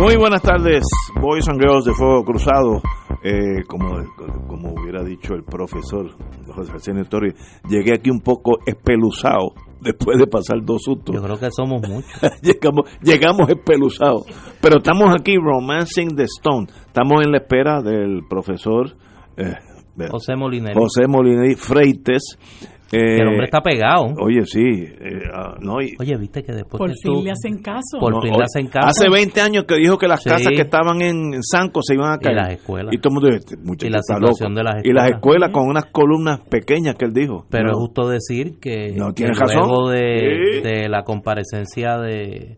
Muy buenas tardes, boys and girls de Fuego Cruzado. Eh, como, como hubiera dicho el profesor José Arsenio Torres, llegué aquí un poco espeluzado después de pasar dos sustos. Yo creo que somos muchos. llegamos, llegamos espeluzados. Pero estamos aquí, Romancing the Stone. Estamos en la espera del profesor eh, José Molinelli. José Molinelli Freites. Eh, el hombre está pegado. Oye, sí. Eh, uh, no, y, oye, viste que después. Por que fin tú, le hacen caso. Por no, fin oye, le hacen caso. Hace 20 años que dijo que las Sí. casas que estaban en, Sanco se iban a caer. las escuelas. Y todo el mundo dice, "Este muchacho Y la está situación loco". de las Y las escuelas. escuelas con unas columnas pequeñas que él dijo. Pero No. es justo decir que, No, que tienes luego razón. de, Sí. de la comparecencia de,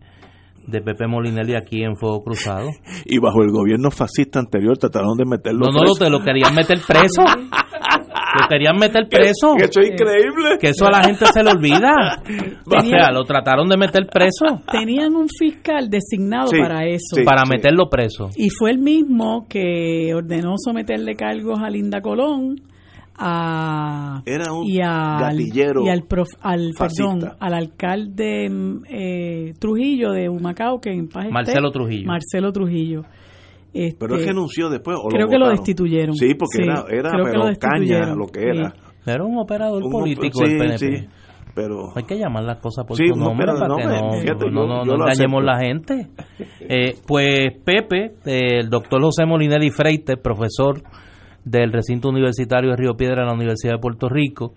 de Pepe Molinelli aquí en Fuego Cruzado. Y bajo el gobierno fascista anterior trataron de meterlo No, no, lo, preso. te lo querían meter preso. Lo querían meter preso. Que eso es increíble. Que eso a la gente se le olvida. O sea, lo trataron de meter preso Tenían un fiscal designado Sí, para eso. sí. para meterlo preso. Y fue el mismo que ordenó someterle cargos a Linda Colón a Era un y al, gatillero y al, prof- al perdón, al alcalde mm, eh, Trujillo de Humacao que en paz esté, Marcelo Trujillo. Marcelo Trujillo Este, Pero él renunció después. ¿o creo que lo destituyeron. Sí, porque Sí, era, era que pero lo caña lo que era. Sí. Era un operador Un- político sí, del PNP. sí, pero Hay que llamar las cosas por Sí, su no, nombre para no, que me- no, fíjate, no, yo- no- yo no engañemos la gente. Eh, pues Pepe, eh, el doctor José Molinelli Freites, profesor del recinto universitario de Río Piedra de la Universidad de Puerto Rico,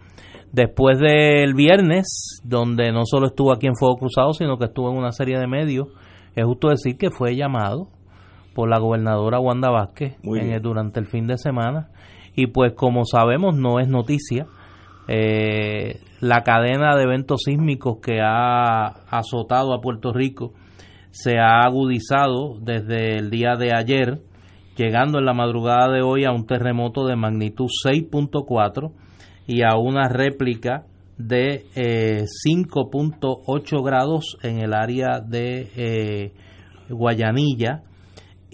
después del viernes, donde no solo estuvo aquí en Fuego Cruzado, sino que estuvo en una serie de medios, es justo decir que fue llamado por la gobernadora Wanda Vázquez en durante el fin de semana. Y pues como sabemos no es noticia, eh, la cadena de eventos sísmicos que ha azotado a Puerto Rico se ha agudizado desde el día de ayer, llegando en la madrugada de hoy a un terremoto de magnitud 6.4 y a una réplica de eh, 5.8 grados en el área de eh, Guayanilla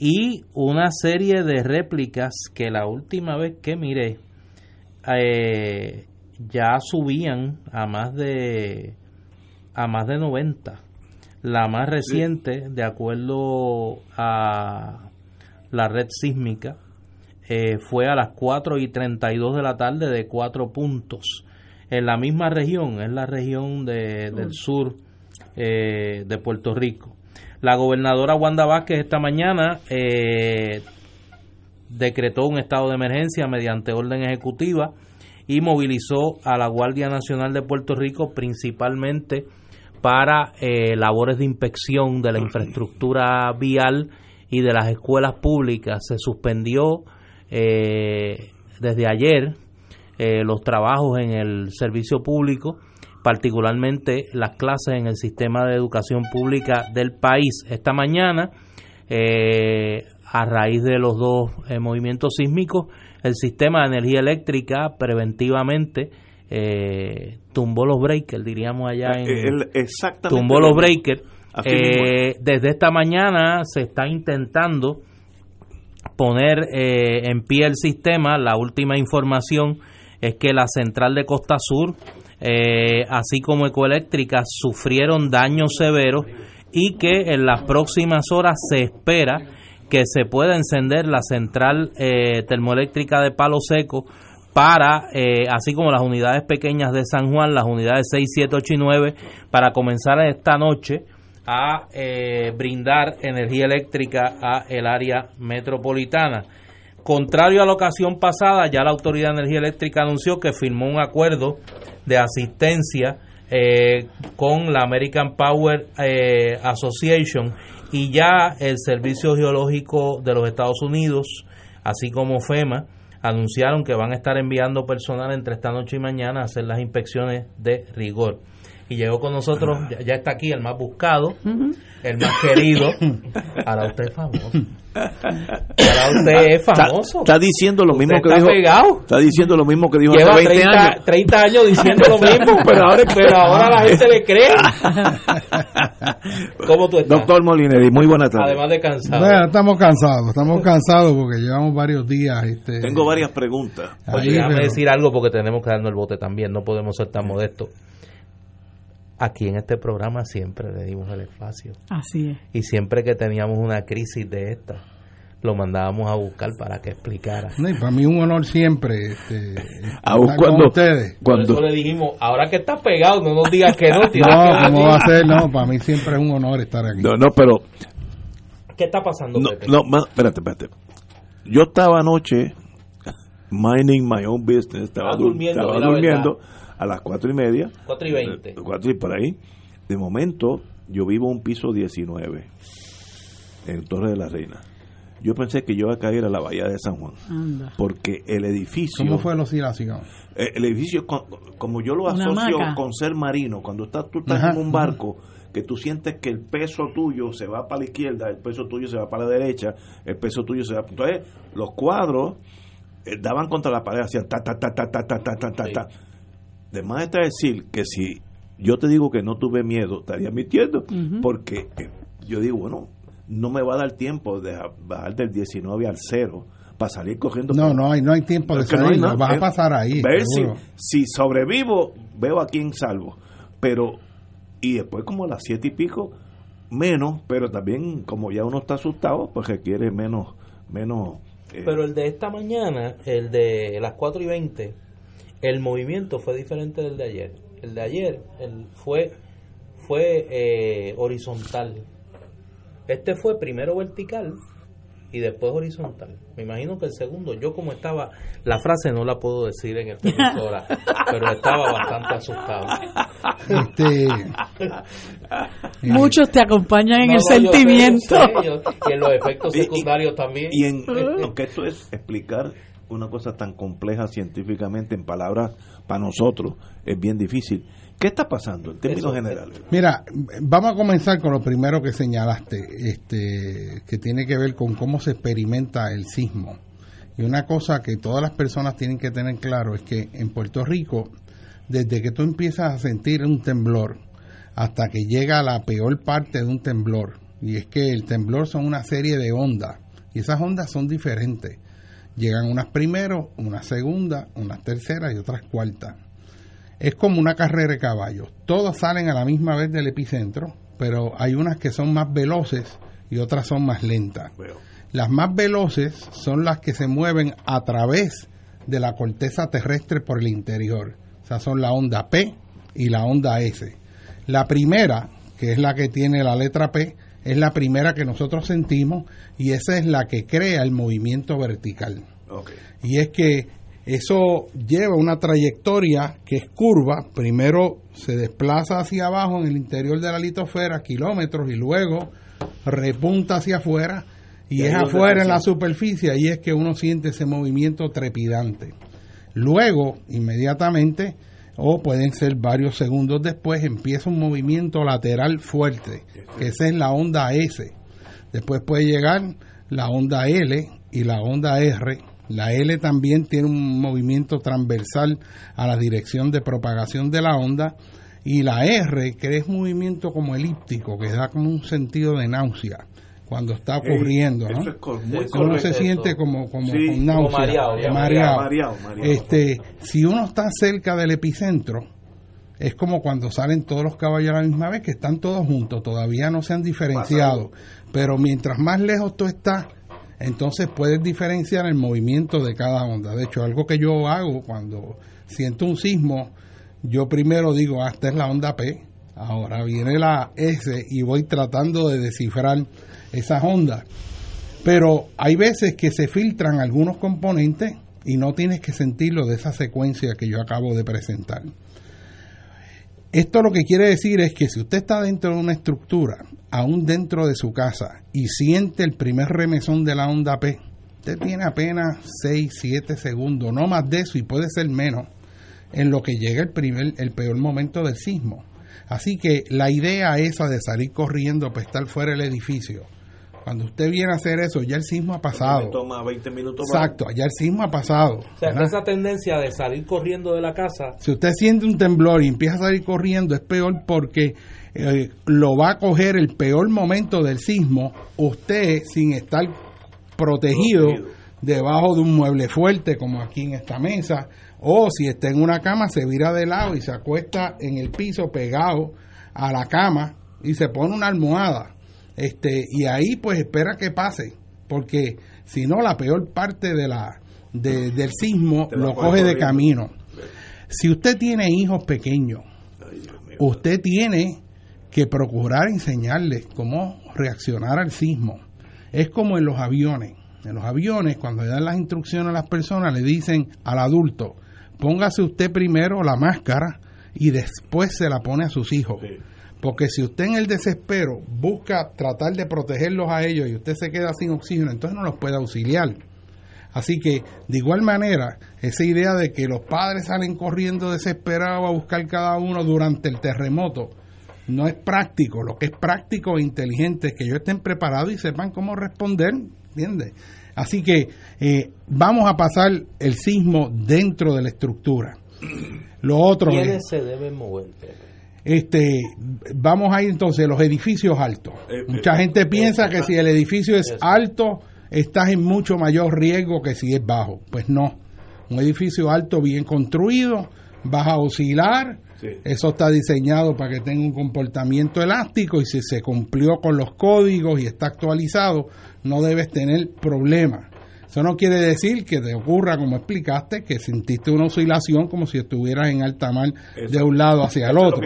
y una serie de réplicas que la última vez que miré eh, ya subían a más de a más de 90 la más reciente de acuerdo a la red sísmica eh, fue a las 4 y 32 de la tarde de 4 puntos. En la misma región es la región de- del sur eh, de Puerto Rico la gobernadora Wanda Vázquez esta mañana eh, decretó un estado de emergencia mediante orden ejecutiva y movilizó a la Guardia Nacional de Puerto Rico principalmente para eh, labores de inspección de la infraestructura vial y de las escuelas públicas. Se suspendió eh, desde ayer eh, los trabajos en el servicio público, particularmente las clases en el sistema de educación pública del país. Esta mañana, eh, a raíz de los dos eh, movimientos sísmicos, el sistema de energía eléctrica preventivamente eh, tumbó los breakers, diríamos allá en Él exactamente tumbó lo los breakers. Desde esta mañana se está intentando poner eh, en pie el sistema. La última información es que la central de Costa Sur, eh, así como Ecoeléctrica, sufrieron daños severos y que en las próximas horas se espera que se pueda encender la central eh, termoeléctrica de Palo Seco para, eh, así como las unidades pequeñas de San Juan, las unidades 6, 7, 8 y 9, para comenzar esta noche a eh, brindar energía eléctrica a el área metropolitana. Contrario a la ocasión pasada, ya la Autoridad de Energía Eléctrica anunció que firmó un acuerdo de asistencia eh, con la American Power eh, Association y ya el Servicio Geológico de los Estados Unidos, así como FEMA, anunciaron que van a estar enviando personal entre esta noche y mañana a hacer las inspecciones de rigor. Y llegó con nosotros, ya, ya está aquí el más buscado, el más querido. Ahora usted es famoso. Ahora usted es famoso. Está, está diciendo lo mismo Usted que está dijo. pegado. Está diciendo lo mismo que dijo Lleva hace 20 30, años. 30 años diciendo lo mismo, pero ahora, pero ahora la gente le cree. ¿Cómo tú estás? Doctor Molineri, muy buenas tardes. Además de cansado. Bueno, estamos cansados, estamos cansados porque llevamos varios días. Este, Tengo varias preguntas. Oye, déjame pero- decir algo porque tenemos que darnos el bote también, no podemos ser tan modestos. Aquí en este programa siempre le dimos el espacio Así es. y siempre que teníamos una crisis de esta, lo mandábamos a buscar para que explicara. No, y para mí un honor siempre este, A estar vos con cuando- ustedes. Por Cuando, eso le dijimos, ahora que estás pegado, no nos digas que no. tienes No, que ¿cómo va a ser? No, para mí siempre es un honor estar aquí. no, no, pero ¿Qué está pasando, no, Pepe? no, ma- espérate, espérate. Yo estaba anoche minding my own business, estaba, Estaba dur- durmiendo, estaba la durmiendo a las cuatro y media, 4 y 20. eh, cuatro y por ahí. De momento, yo vivo en un piso 19 en Torre de la Reina. Yo pensé que yo iba a caer a la bahía de San Juan, Anda. porque el edificio, ¿Cómo fue la oscilación? eh, el edificio, co- como yo lo asocio con ser marino, cuando estás, tú estás Ajá, en un barco, que tú sientes que el peso tuyo se va para la izquierda, el peso tuyo se va para la derecha, el peso tuyo se va... Entonces, los cuadros eh, daban contra la pared, hacían ta, ta, ta, ta, ta, ta, ta, ta, ta, Sí. De más está decir que si yo te digo que no tuve miedo, estaría mintiendo, porque eh, yo digo, bueno, no me va a dar tiempo de bajar del 19 al 0 para salir cogiendo... No, no hay, no hay tiempo de no salir, lo vas a Es pasar ahí. Ver si, si sobrevivo, veo a quién salvo. Pero, y después como a las siete y pico, menos, pero también como ya uno está asustado, pues requiere menos, menos... eh, Pero el de esta mañana, el de las 4 y 20, el movimiento fue diferente del de ayer. El de ayer el fue, fue eh, horizontal. Este fue primero vertical y después horizontal. Me imagino que el segundo, yo como estaba, la frase no la puedo decir en esta emisora, pero estaba bastante asustado. Este, Muchos te acompañan en No, el no, yo sé, yo sentimiento. sé, yo- y en los efectos y- secundarios también. Y en, aunque esto es explicar una cosa tan compleja científicamente en palabras para nosotros, es bien difícil. ¿Qué está pasando en términos Eso, generales? Mira, vamos a comenzar con lo primero que señalaste, este, que tiene que ver con cómo se experimenta el sismo. Y una cosa que todas las personas tienen que tener claro es que en Puerto Rico, desde que tú empiezas a sentir un temblor hasta que llega a la peor parte de un temblor, y es que el temblor son una serie de ondas, y esas ondas son diferentes. Llegan unas primero, unas segunda, unas terceras y otras cuartas es como una carrera de caballos. Todas salen a la misma vez del epicentro, pero hay unas que son más veloces y otras son más lentas. Las más veloces son las que se mueven a través de la corteza terrestre por el interior. O sea, son la onda P y la onda S. La primera, que es la que tiene la letra P, es la primera que nosotros sentimos y esa es la que crea el movimiento vertical Y es que eso lleva una trayectoria que es curva, primero se desplaza hacia abajo en el interior de la litosfera, kilómetros, y luego repunta hacia afuera, y es afuera en la superficie, y es que uno siente ese movimiento trepidante. Luego, inmediatamente, o pueden ser varios segundos después, empieza un movimiento lateral fuerte, que esa es la onda S. Después puede llegar la onda L y la onda R. La L también tiene un movimiento transversal a la dirección de propagación de la onda. Y la R, que es movimiento como elíptico, que da como un sentido de náusea cuando está ocurriendo. ¿no? Eso es uno se siente como, como Sí, con como náusea, mareado, mareado. mareado, mareado. Este, si uno está cerca del epicentro, es como cuando salen todos los caballos a la misma vez, que están todos juntos, todavía no se han diferenciado. Pero mientras más lejos tú estás, entonces puedes diferenciar el movimiento de cada onda. De hecho, algo que yo hago cuando siento un sismo, yo primero digo, ah, esta es la onda P, ahora viene la S y voy tratando de descifrar esas ondas. Pero hay veces que se filtran algunos componentes y no tienes que sentirlo de esa secuencia que yo acabo de presentar. Esto lo que quiere decir es que si usted está dentro de una estructura, aún dentro de su casa, y siente el primer remesón de la onda P, usted tiene apenas 6, 7 segundos, no más de eso, y puede ser menos, en lo que llega el, primer, el peor momento del sismo. Así que la idea esa de salir corriendo para estar fuera del edificio, cuando usted viene a hacer eso, ya el sismo ha pasado. toma 20 minutos Exacto, ya el sismo ha pasado. O sea, ¿verdad? esa tendencia de salir corriendo de la casa Si usted siente un temblor y empieza a salir corriendo, es peor porque eh, lo va a coger el peor momento del sismo, usted sin estar protegido, Protegido. debajo de un mueble fuerte como aquí en esta mesa, o si está en una cama se vira de lado y se acuesta en el piso pegado a la cama y se pone una almohada. Este, y ahí pues espera que pase, porque si no la peor parte de la de- del sismo lo coge de camino. Si usted tiene hijos pequeños, usted tiene que procurar enseñarles cómo reaccionar al sismo. Es como en los aviones. En los aviones, cuando le dan las instrucciones a las personas, le dicen al adulto, póngase usted primero la máscara y después se la pone a sus hijos. Sí. Porque si usted en el desespero busca tratar de protegerlos a ellos y usted se queda sin oxígeno, entonces no los puede auxiliar. Así que, de igual manera, esa idea de que los padres salen corriendo desesperados a buscar cada uno durante el terremoto, no es práctico. Lo que es práctico e inteligente es que ellos estén preparados y sepan cómo responder, ¿entiendes? Así que eh, vamos a pasar el sismo dentro de la estructura. Lo otro es, ¿quiénes se deben mover? Este, vamos a ir entonces a los edificios altos. Eh, Mucha eh, gente eh, piensa que si el edificio es alto, estás en mucho mayor riesgo que si es bajo. Pues no. Un edificio alto bien construido, vas a oscilar, Sí. eso está diseñado para que tenga un comportamiento elástico y si se cumplió con los códigos y está actualizado, no debes tener problemas. Eso no quiere decir que te ocurra, como explicaste, que sentiste una oscilación como si estuvieras en alta mar de un lado hacia el otro.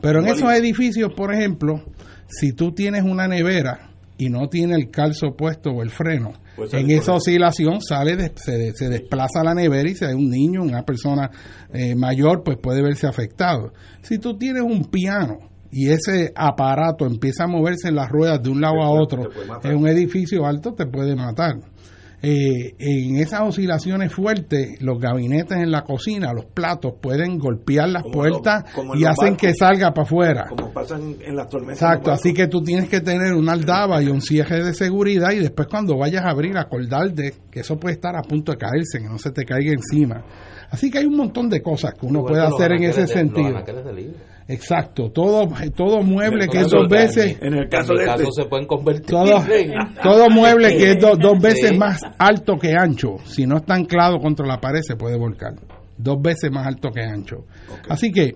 Pero en esos edificios, por ejemplo, si tú tienes una nevera y no tiene el calzo puesto o el freno, Pues en esa oscilación sale de- se, se desplaza la nevera y si hay un niño, una persona eh, mayor, pues puede verse afectado. Si tú tienes un piano y ese aparato empieza a moverse en las ruedas de un lado a otro, en un edificio alto te puede matar. Eh, en esas oscilaciones fuertes, los gabinetes en la cocina, los platos pueden golpear las Como puertas como y hacen barcos. que salga para afuera. Como pasan en las tormentas. Exacto, así que tú tienes que tener una aldaba y un cierre de seguridad y después cuando vayas a abrir acordarte que eso puede estar a punto de caerse, que no se te caiga encima. Así que hay un montón de cosas que uno Igual puede que hacer en ese de- sentido. de. Exacto, todo todo mueble que es caso dos de- veces En el caso en de mi este. caso se pueden convertir todo, en- todo mueble que es do- dos veces Sí. más alto que ancho, si no está anclado contra la pared se puede volcar. Dos veces más alto que ancho. Así que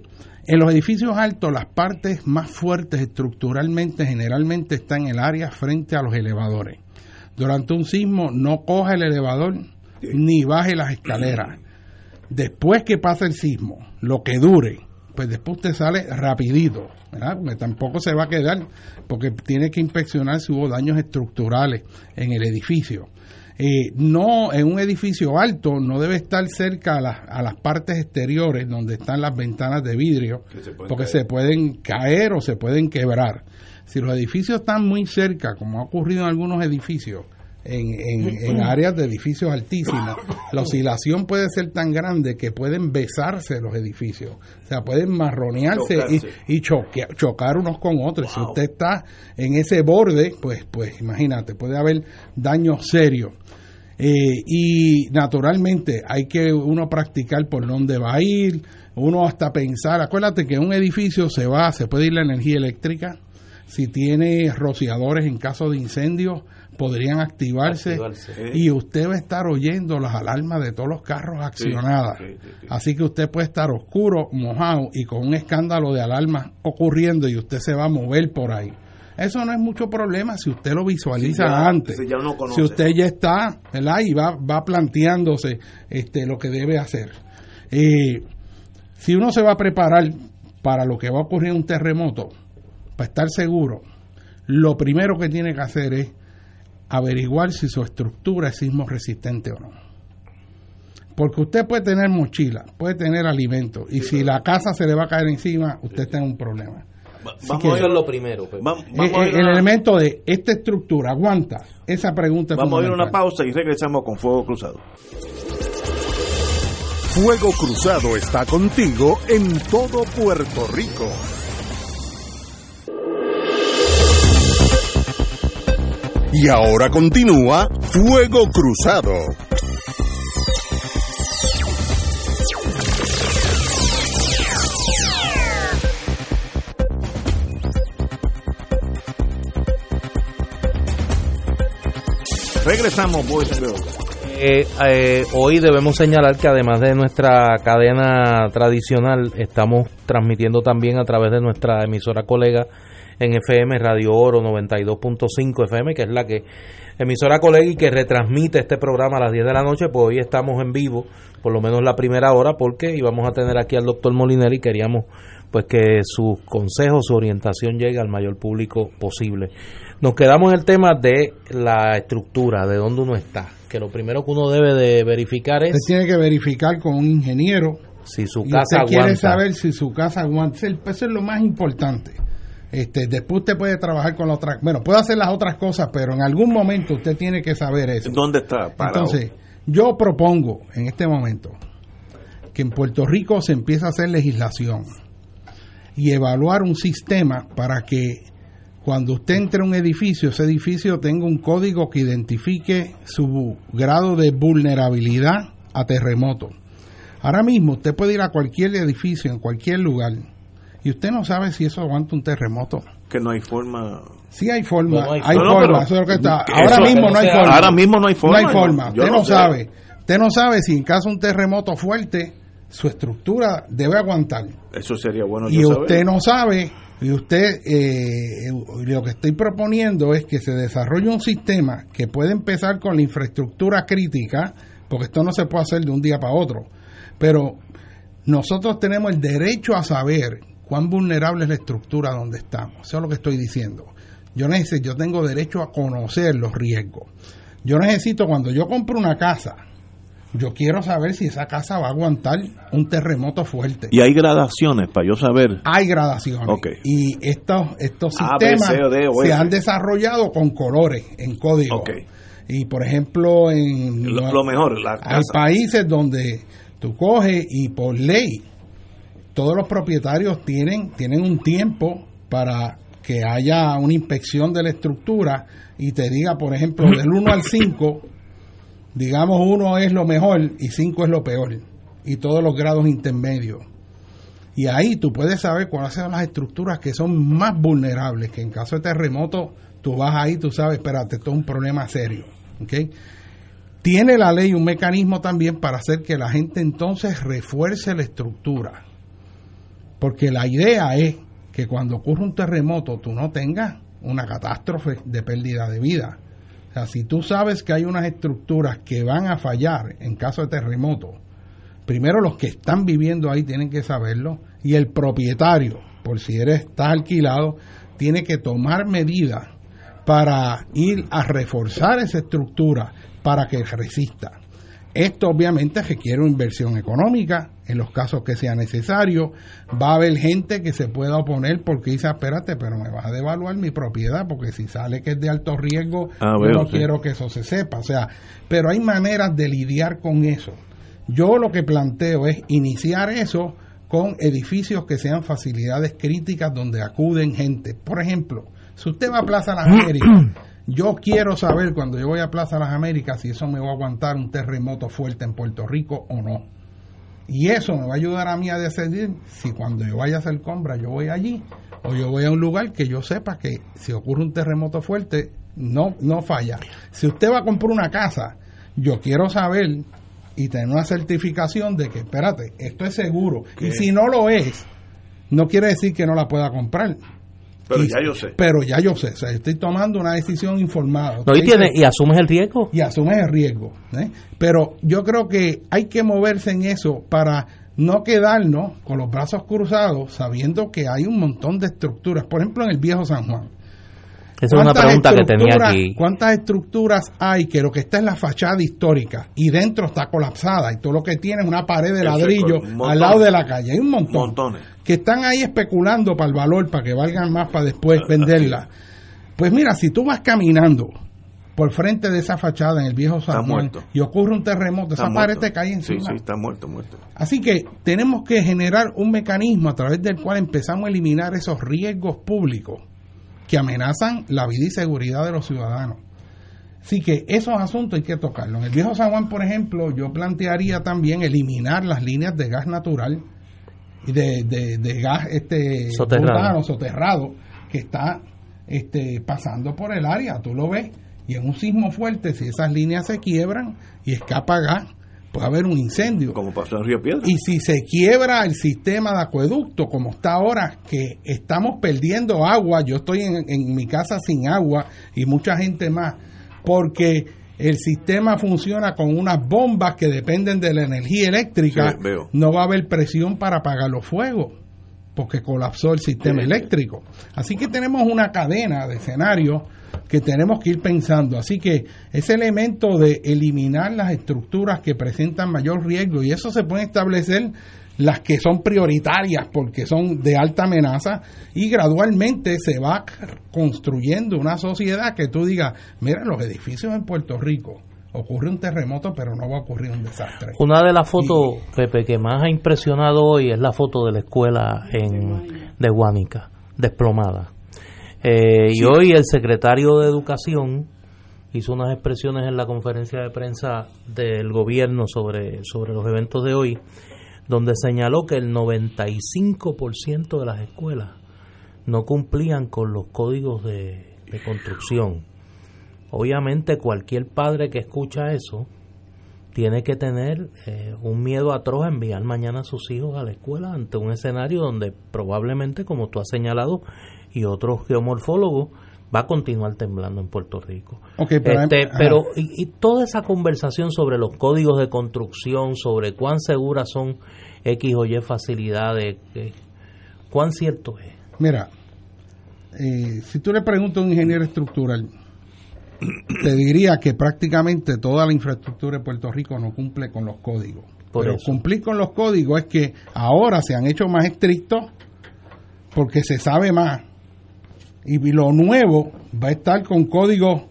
en los edificios altos las partes más fuertes estructuralmente generalmente están en el área frente a los elevadores. Durante un sismo no coja el elevador ni baje las escaleras. Después que pasa el sismo, lo que dure, pues después usted sale rapidito, ¿verdad? Porque tampoco se va a quedar, porque tiene que inspeccionar si hubo daños estructurales en el edificio. Eh, no, en un edificio alto no debe estar cerca a las, a las partes exteriores donde están las ventanas de vidrio, se porque caer. se pueden caer o se pueden quebrar. Si los edificios están muy cerca, como ha ocurrido en algunos edificios, en, en- en áreas de edificios altísimos, la oscilación puede ser tan grande que pueden besarse los edificios. O sea, pueden marronearse y, Chocarse. y choque- chocar unos con otros. Si usted está en ese borde, pues, pues imagínate, puede haber daños serios. Eh, y naturalmente hay que uno practicar por dónde va a ir, uno hasta pensar, acuérdate que un edificio se va, se puede ir la energía eléctrica, si tiene rociadores en caso de incendio, podrían activarse, Activarse. y usted va a estar oyendo las alarmas de todos los carros accionadas. sí, sí, sí. Así que usted puede estar oscuro, mojado y con un escándalo de alarmas ocurriendo y usted se va a mover por ahí. Eso no es mucho problema si usted lo visualiza Si ya- antes. si ya conoce. Si usted ya está, ¿verdad? Y va, va planteándose este, lo que debe hacer. Eh, si uno se va a preparar para lo que va a ocurrir en un terremoto, para estar seguro, lo primero que tiene que hacer es averiguar si su estructura es sismo resistente o no. Porque usted puede tener mochila, puede tener alimentos, y si la casa se le va a caer encima, usted está en un problema. Así Vamos que- a lo primero. Pepe. vam- Eh, vamos a eh, el una- elemento de esta estructura aguanta, esa pregunta es Vamos a ir a una pausa y regresamos con Fuego Cruzado. Fuego Cruzado está contigo en todo Puerto Rico. Y ahora continúa Fuego Cruzado. Regresamos, Boys and Girls. Eh, eh, hoy debemos señalar que además de nuestra cadena tradicional, estamos transmitiendo también a través de nuestra emisora colega en FM Radio Oro 92.5 FM, que es la que emisora colega y que retransmite este programa a las 10 de la noche, pues hoy estamos en vivo, por lo menos la primera hora, porque íbamos a tener aquí al doctor Molinelli y queríamos pues que sus consejos, su orientación llegue al mayor público posible. Nos quedamos en el tema de la estructura, de dónde uno está, que lo primero que uno debe de verificar es Usted tiene que verificar con un ingeniero si su y casa usted aguanta. quiere saber si su casa aguanta. Eso es- Eso es lo más importante. Este, después usted puede trabajar con la otra, bueno, puede hacer las otras cosas, pero en algún momento usted tiene que saber eso. ¿Dónde está? Parado. Entonces, yo propongo en este momento que en Puerto Rico se empiece a hacer legislación y evaluar un sistema para que cuando usted entre a un edificio, ese edificio tenga un código que identifique su grado de vulnerabilidad a terremoto. Ahora mismo usted puede ir a cualquier edificio, en cualquier lugar, y usted no sabe si eso aguanta un terremoto. que no hay forma. Sí hay forma, No, no hay hay, forma. No, no, forma, pero- eso es lo que está. que Ahora mismo no hay forma. Ahora mismo no hay forma. No hay forma. Yo Usted no no sé. sabe. Usted no sabe si en caso de un terremoto fuerte su estructura debe aguantar. Eso sería bueno. Y yo usted saber. no sabe, y usted, eh, lo que estoy proponiendo es que se desarrolle un sistema que puede empezar con la infraestructura crítica, porque esto no se puede hacer de un día para otro, pero nosotros tenemos el derecho a saber cuán vulnerable es la estructura donde estamos. Eso es lo que estoy diciendo. Yo necesito, yo tengo derecho a conocer los riesgos. Yo necesito cuando yo compro una casa, yo quiero saber si esa casa va a aguantar un terremoto fuerte Y hay gradaciones para yo saber. hay gradaciones Ok. y estos estos B, sistemas C, D, se han desarrollado con colores en código Ok. y por ejemplo en Lo, lo mejor, la hay casa. países donde tú coges y por ley todos los propietarios tienen tienen un tiempo para que haya una inspección de la estructura y te diga por ejemplo del 1 al 5 digamos 1 es lo mejor y 5 es lo peor y todos los grados intermedios y ahí tú puedes saber cuáles son las estructuras que son más vulnerables, que en caso de terremoto tú vas ahí, tú sabes, espérate, esto es un problema serio. Tiene la ley un mecanismo también para hacer que la gente entonces refuerce la estructura. Porque la idea es que cuando ocurre un terremoto tú no tengas una catástrofe de pérdida de vida. O sea, si tú sabes que hay unas estructuras que van a fallar en caso de terremoto, primero los que están viviendo ahí tienen que saberlo y el propietario, por si eres estás alquilado, tiene que tomar medidas para ir a reforzar esa estructura para que resista. Esto obviamente requiere una inversión económica en los casos que sea necesario. Va a haber gente que se pueda oponer porque dice, espérate, pero me vas a devaluar mi propiedad porque si sale que es de alto riesgo, Ah, yo no sí. quiero que eso se sepa. O sea, pero hay maneras de lidiar con eso. Yo lo que planteo es iniciar eso con edificios que sean facilidades críticas donde acuden gente. Por ejemplo, si usted va a Plaza Las Américas, yo quiero saber cuando yo voy a Plaza Las Américas si eso me va a aguantar un terremoto fuerte en Puerto Rico o no. Y eso me va a ayudar a mí a decidir si cuando yo vaya a hacer compra yo voy allí o yo voy a un lugar que yo sepa que si ocurre un terremoto fuerte no, no falla. Si usted va a comprar una casa, yo quiero saber y tener una certificación de que, espérate, esto es seguro. ¿Qué? Y si no lo es, no quiere decir que no la pueda comprar. Pero Y- ya yo sé. Pero ya yo sé, o sea, estoy tomando una decisión informada. No, y, tiene, y asumes el riesgo. y asumes el riesgo. ¿eh? Pero yo creo que hay que moverse en eso para no quedarnos con los brazos cruzados sabiendo que hay un montón de estructuras. Por ejemplo, en el viejo San Juan. Esa es una ¿Cuántas pregunta que tenía estructuras- aquí. ¿Cuántas estructuras hay que lo que está es la fachada histórica y dentro está colapsada y todo lo que tiene es una pared de ladrillo montón. al lado de la calle? Hay un montón Montones. que están ahí especulando para el valor, para que valgan más para después venderla. Pues mira, si tú vas caminando por frente de esa fachada en el viejo San Está Juan muerto. y ocurre un terremoto, Está esa pared te cae Sí, encima. sí, está muerto, muerto. Así que tenemos que generar un mecanismo a través del cual empezamos a eliminar esos riesgos públicos que amenazan la vida y seguridad de los ciudadanos. Así que esos asuntos hay que tocarlos. En el viejo San Juan, por ejemplo, yo plantearía también eliminar las líneas de gas natural y de, de, gas este soterrado. soterrado que está este, pasando por el área. Tú lo ves. Y en un sismo fuerte, si esas líneas se quiebran y escapa gas, puede haber un incendio. Como pasó en Río Piedra. Y si se quiebra el sistema de acueducto, como está ahora, que estamos perdiendo agua, yo estoy en, en mi casa sin agua y mucha gente más, porque el sistema funciona con unas bombas que dependen de la energía eléctrica, no va a haber presión para apagar los fuegos porque colapsó el sistema eléctrico. Así que tenemos una cadena de escenarios que tenemos que ir pensando. Así que ese elemento de eliminar las estructuras que presentan mayor riesgo, y eso se puede establecer las que son prioritarias porque son de alta amenaza y gradualmente se va construyendo una sociedad que tú digas, mira los edificios en Puerto Rico, ocurre un terremoto, pero no va a ocurrir un desastre. Una de las fotos, Pepe, que más ha impresionado hoy es la foto de la escuela en, de Guánica, desplomada. Eh, y hoy el secretario de Educación hizo unas expresiones en la conferencia de prensa del gobierno sobre, sobre los eventos de hoy, donde señaló que el 95% de las escuelas no cumplían con los códigos de construcción Obviamente cualquier padre que escucha eso tiene que tener eh, un miedo atroz a enviar mañana a sus hijos a la escuela ante un escenario donde probablemente, como tú has señalado, y otros geomorfólogos, va a continuar temblando en Puerto Rico. pero, este, pero y, toda esa conversación sobre los códigos de construcción, sobre cuán seguras son X o Y facilidades, cuán cierto es. Mira, eh, si tú le preguntas a un ingeniero estructural, te diría que prácticamente toda la infraestructura de Puerto Rico no cumple con los códigos. Pero cumplir con los códigos es que ahora se han hecho más estrictos porque se sabe más. Y lo nuevo va a estar con códigos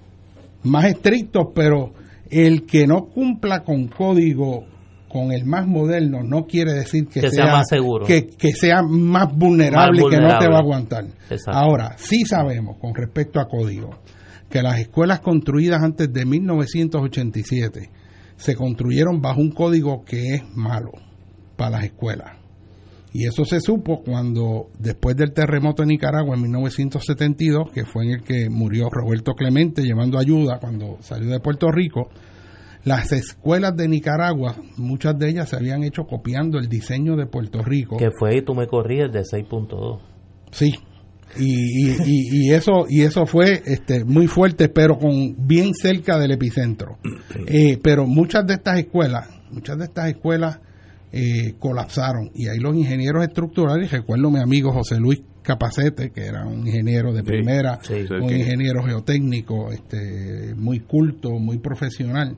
más estrictos, pero el que no cumpla con código con el más moderno no quiere decir que, sea, más seguro. Que, sea más vulnerable, y que no te va a aguantar. Ahora, sí sabemos con respecto a código que las escuelas construidas antes de 1987 se construyeron bajo un código que es malo para las escuelas. Y eso se supo cuando, después del terremoto en Nicaragua en 1972, que fue en el que murió Roberto Clemente llevando ayuda cuando salió de Puerto Rico, las escuelas de Nicaragua, muchas de ellas se habían hecho copiando el diseño de Puerto Rico. Que fue, y tú me corrías, de 6.2. Sí, y, y, y, eso y eso fue este muy fuerte pero con bien cerca del epicentro. Eh, pero muchas de estas escuelas muchas de estas escuelas eh, colapsaron. Y ahí los ingenieros estructurales recuerdo mi amigo José Luis Capacete que era un ingeniero de primera un ingeniero geotécnico este muy culto muy profesional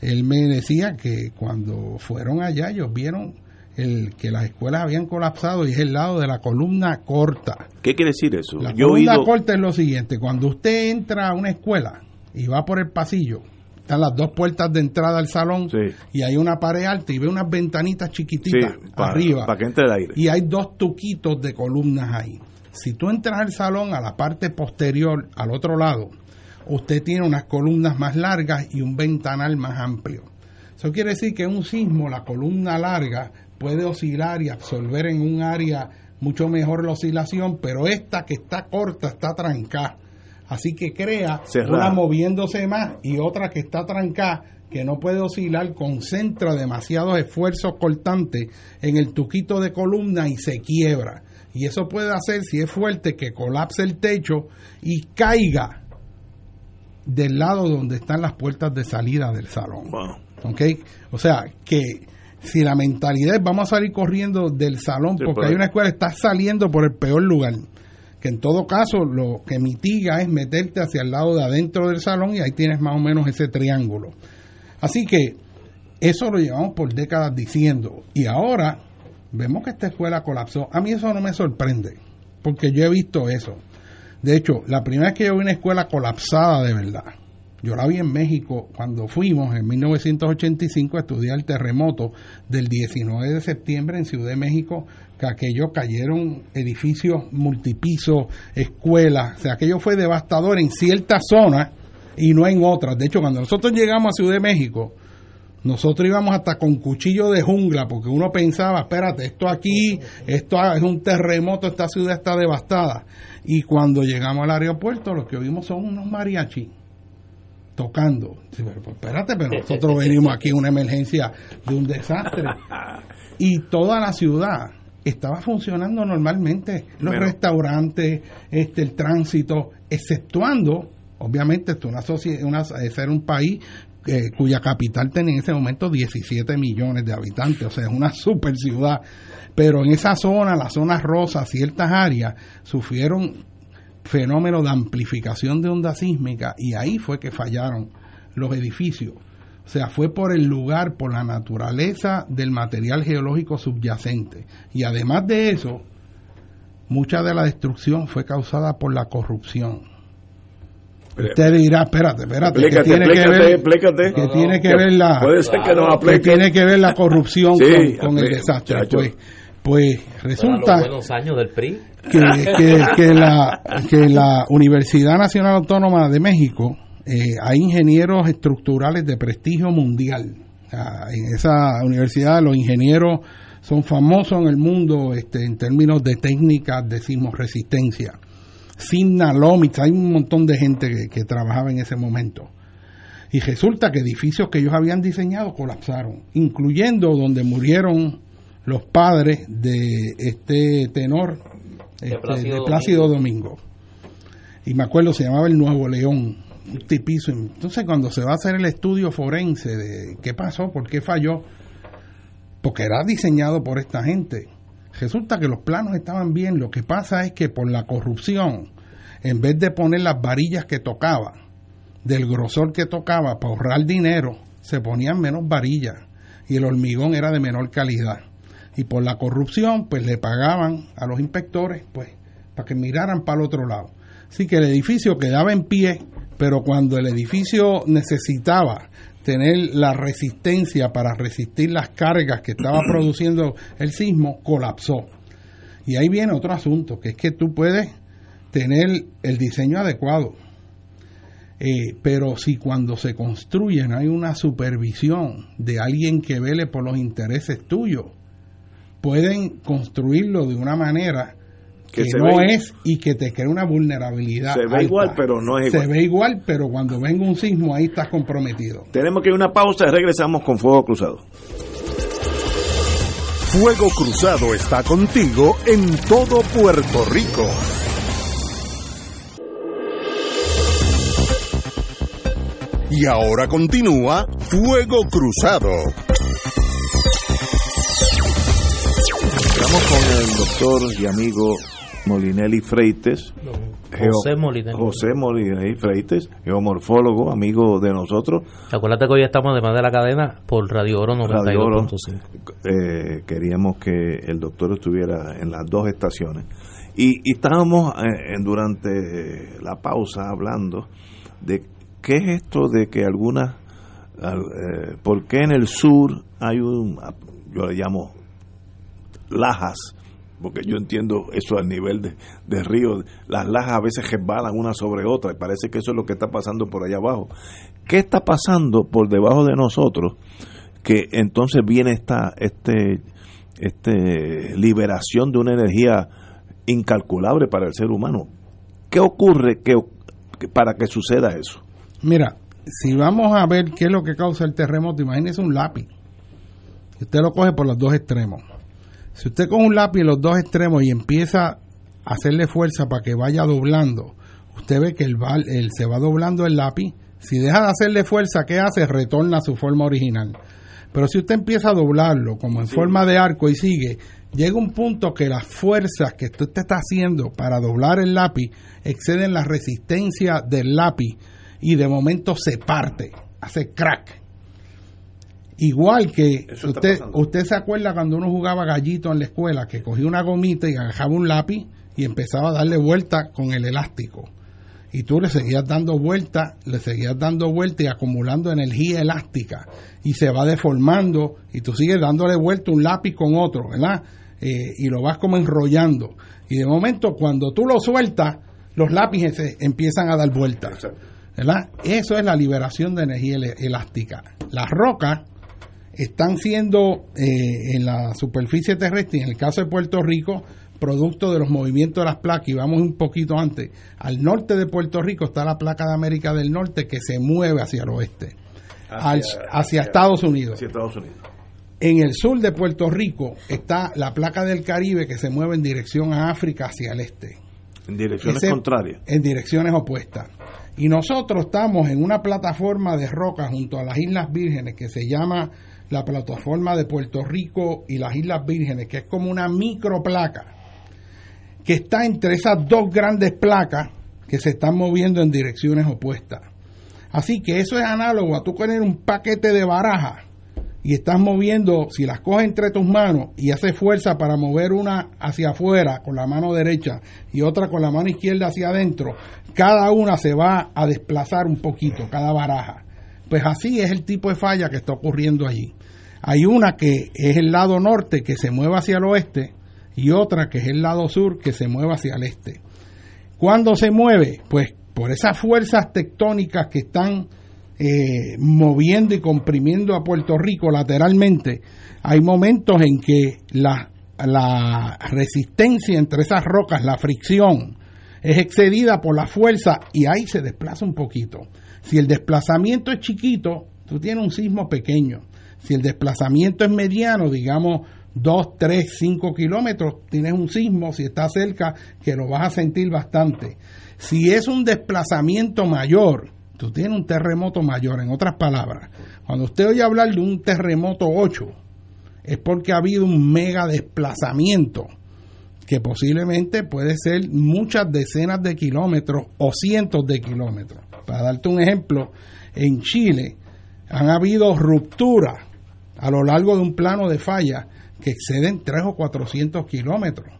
él me decía que cuando fueron allá ellos vieron el que las escuelas habían colapsado y es el lado de la columna corta. ¿Qué quiere decir eso? La columna corta es lo siguiente, cuando usted entra a una escuela y va por el pasillo, están las dos puertas de entrada al salón y hay una pared alta y ve unas ventanitas chiquititas arriba. Para que entre el aire. Y hay dos tuquitos de columnas ahí. Si tú entras al salón a la parte posterior, al otro lado, usted tiene unas columnas más largas y un ventanal más amplio. Eso quiere decir que en un sismo la columna larga puede oscilar y absorber en un área mucho mejor la oscilación, pero esta que está corta está trancada. Así que crea una moviéndose más y otra que está trancada, que no puede oscilar, concentra demasiados esfuerzos cortantes en el tuquito de columna y se quiebra. Y eso puede hacer, si es fuerte, que colapse el techo y caiga del lado donde están las puertas de salida del salón. O sea, que si la mentalidad es vamos a salir corriendo del salón porque hay una escuela, estás saliendo por el peor lugar. Que en todo caso lo que mitiga es meterte hacia el lado de adentro del salón y ahí tienes más o menos ese triángulo. Así que eso lo llevamos por décadas diciendo. Y ahora vemos que esta escuela colapsó. A mí eso no me sorprende, porque yo he visto eso. De hecho, la primera vez que yo vi una escuela colapsada de verdad, yo la vi en México cuando fuimos en 1985 a estudiar el terremoto del 19 de septiembre en Ciudad de México, que aquello cayeron edificios multipisos, escuelas, o sea, aquello fue devastador en ciertas zonas y no en otras. De hecho, cuando nosotros llegamos a Ciudad de México, nosotros íbamos hasta con cuchillo de jungla, porque uno pensaba, espérate, esto aquí, esto es un terremoto, esta ciudad está devastada. Y cuando llegamos al aeropuerto, lo que vimos son unos mariachis tocando. pero, pues, espérate, pero nosotros venimos aquí en una emergencia de un desastre. Y toda la ciudad estaba funcionando normalmente. Los restaurantes, este, el tránsito, exceptuando, obviamente, esto una, una, ser un país eh, cuya capital tenía en ese momento 17 millones de habitantes, o sea, es una super ciudad. Pero en esa zona, la zona rosa, ciertas áreas sufrieron fenómenos de amplificación de onda sísmica y ahí fue que fallaron los edificios. O sea, fue por el lugar, por la naturaleza del material geológico subyacente. Y además de eso, mucha de la destrucción fue causada por la corrupción. Usted dirá, espérate, espérate, que tiene que ver, que tiene que ver la, que, tiene que ver la corrupción con, el desastre. Pues, pues resulta Que, que, la, que la Universidad Nacional Autónoma de México eh, hay ingenieros estructurales de prestigio mundial. en esa universidad los ingenieros son famosos en el mundo este, en términos de técnicas de sismoresistencia Signa hay un montón de gente que, trabajaba en ese momento. Y resulta que edificios que ellos habían diseñado colapsaron, incluyendo donde murieron los padres de este tenor, de, este, Plácido, Domingo. Y me acuerdo, se llamaba el Nuevo León, un tipizo. Entonces, cuando se va a hacer el estudio forense de qué pasó, por qué falló, porque era diseñado por esta gente Resulta que los planos estaban bien, lo que pasa es que por la corrupción, en vez de poner las varillas que tocaba, del grosor que tocaba para ahorrar dinero, se ponían menos varillas y el hormigón era de menor calidad. Y por la corrupción, pues le pagaban a los inspectores, pues, para que miraran para el otro lado. Así que el edificio quedaba en pie, pero cuando el edificio necesitaba tener la resistencia para resistir las cargas que estaba produciendo el sismo, colapsó. Y ahí viene otro asunto, que es que tú puedes tener el diseño adecuado, eh, pero si cuando se construyen hay una supervisión de alguien que vele por los intereses tuyos, pueden construirlo de una manera que, no es y que te crea una vulnerabilidad. Se ve igual, pero no es igual. Se ve igual, pero cuando venga un sismo ahí estás comprometido. Tenemos que ir a una pausa y regresamos con Fuego Cruzado. Fuego Cruzado está contigo en todo Puerto Rico. Y ahora continúa Fuego Cruzado. Estamos con el doctor y amigo Molinelli Freites. José Molinelli. José Molinelli Freites, geomorfólogo, amigo de nosotros. Acuérdate que hoy estamos además de la cadena por Radio Oro 92.5. Eh, queríamos que el doctor estuviera en las dos estaciones. Y, estábamos eh, durante la pausa hablando de qué es esto de que algunas, eh, por qué en el sur hay un, yo le llamo lajas porque yo entiendo eso al nivel de, de, río, las lajas a veces resbalan una sobre otra y parece que eso es lo que está pasando por allá abajo. ¿Qué está pasando por debajo de nosotros? Que entonces viene esta este, este liberación de una energía incalculable para el ser humano. ¿Qué ocurre que, para que suceda eso? Mira, si vamos a ver qué es lo que causa el terremoto, imagínese un lápiz. Usted lo coge por los dos extremos si usted con un lápiz en los dos extremos y empieza a hacerle fuerza para que vaya doblando, usted ve que el, el, se va doblando el lápiz. Si deja de hacerle fuerza, ¿qué hace? Retorna a su forma original. Pero si usted empieza a doblarlo como en forma de arco y sigue, llega un punto que las fuerzas que usted está haciendo para doblar el lápiz exceden la resistencia del lápiz y de momento se parte, hace crack. Igual que usted, usted se acuerda cuando uno jugaba gallito en la escuela, que cogía una gomita y agarraba un lápiz y empezaba a darle vuelta con el elástico. Y tú le seguías dando vuelta, le seguías dando vuelta y acumulando energía elástica. Y se va deformando y tú sigues dándole vuelta un lápiz con otro, ¿verdad? Eh, y lo vas como enrollando. Y de momento cuando tú lo sueltas, los lápices empiezan a dar vueltas. ¿verdad? Eso es la liberación de energía elástica. Las rocas están siendo eh, en la superficie terrestre, en el caso de Puerto Rico, producto de los movimientos de las placas, y vamos un poquito antes, al norte de Puerto Rico está la placa de América del Norte que se mueve hacia el oeste, hacia, Estados Unidos. En el sur de Puerto Rico está la placa del Caribe que se mueve en dirección a África hacia el este. En direcciones contrarias. En direcciones opuestas. Y nosotros estamos en una plataforma de roca junto a las Islas Vírgenes que se llama la plataforma de Puerto Rico y las Islas Vírgenes, que es como una microplaca que está entre esas dos grandes placas que se están moviendo en direcciones opuestas. Así que eso es análogo a tú tener un paquete de barajas y estás moviendo, si las coges entre tus manos y haces fuerza para mover una hacia afuera con la mano derecha y otra con la mano izquierda hacia adentro, cada una se va a desplazar un poquito, cada baraja. Pues así es el tipo de falla que está ocurriendo allí. Hay una que es el lado norte que se mueve hacia el oeste y otra que es el lado sur que se mueve hacia el este. ¿Cuándo se mueve? Pues por esas fuerzas tectónicas que están eh, moviendo y comprimiendo a Puerto Rico lateralmente, hay momentos en que la, la resistencia entre esas rocas, la fricción, es excedida por la fuerza y ahí se desplaza un poquito. Si el desplazamiento es chiquito, tú tienes un sismo pequeño. Si el desplazamiento es mediano, digamos 2, 3, 5 kilómetros, tienes un sismo, si está cerca, que lo vas a sentir bastante. Si es un desplazamiento mayor, tú tienes un terremoto mayor. En otras palabras, cuando usted oye hablar de un terremoto 8, es porque ha habido un mega desplazamiento que posiblemente puede ser muchas decenas de kilómetros o cientos de kilómetros. Para darte un ejemplo, en Chile han habido rupturas a lo largo de un plano de falla que exceden 3 o 400 kilómetros.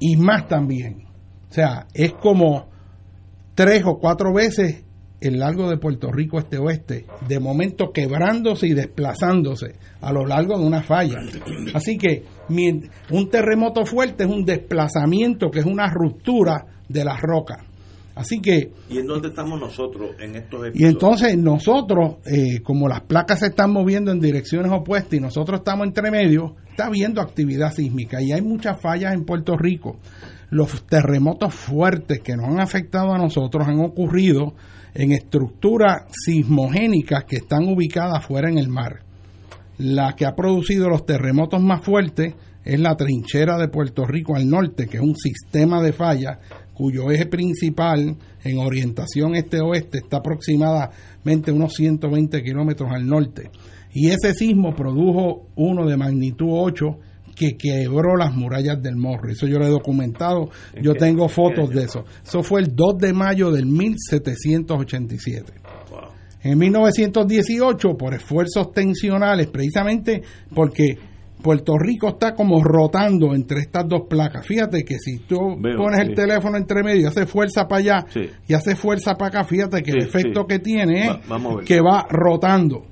Y más también. O sea, es como tres o cuatro veces el largo de Puerto Rico este-oeste, de momento quebrándose y desplazándose a lo largo de una falla. Así que un terremoto fuerte es un desplazamiento, que es una ruptura de las rocas. Así que... ¿Y en dónde estamos nosotros en estos episodios? Y entonces nosotros, eh, como las placas se están moviendo en direcciones opuestas y nosotros estamos entre medio, está habiendo actividad sísmica y hay muchas fallas en Puerto Rico. Los terremotos fuertes que nos han afectado a nosotros han ocurrido en estructuras sismogénicas que están ubicadas fuera en el mar. La que ha producido los terremotos más fuertes es la trinchera de Puerto Rico al norte, que es un sistema de fallas cuyo eje principal en orientación este-oeste está aproximadamente unos 120 kilómetros al norte. Y ese sismo produjo uno de magnitud 8 que quebró las murallas del Morro. Eso yo lo he documentado, yo tengo fotos de eso. Eso fue el 2 de mayo del 1787. En 1918, por esfuerzos tensionales, precisamente porque Puerto Rico está como rotando entre estas dos placas. Fíjate que si tú pones el teléfono entre medio y haces fuerza para allá y hace fuerza para acá, fíjate que el efecto que tiene es que va rotando.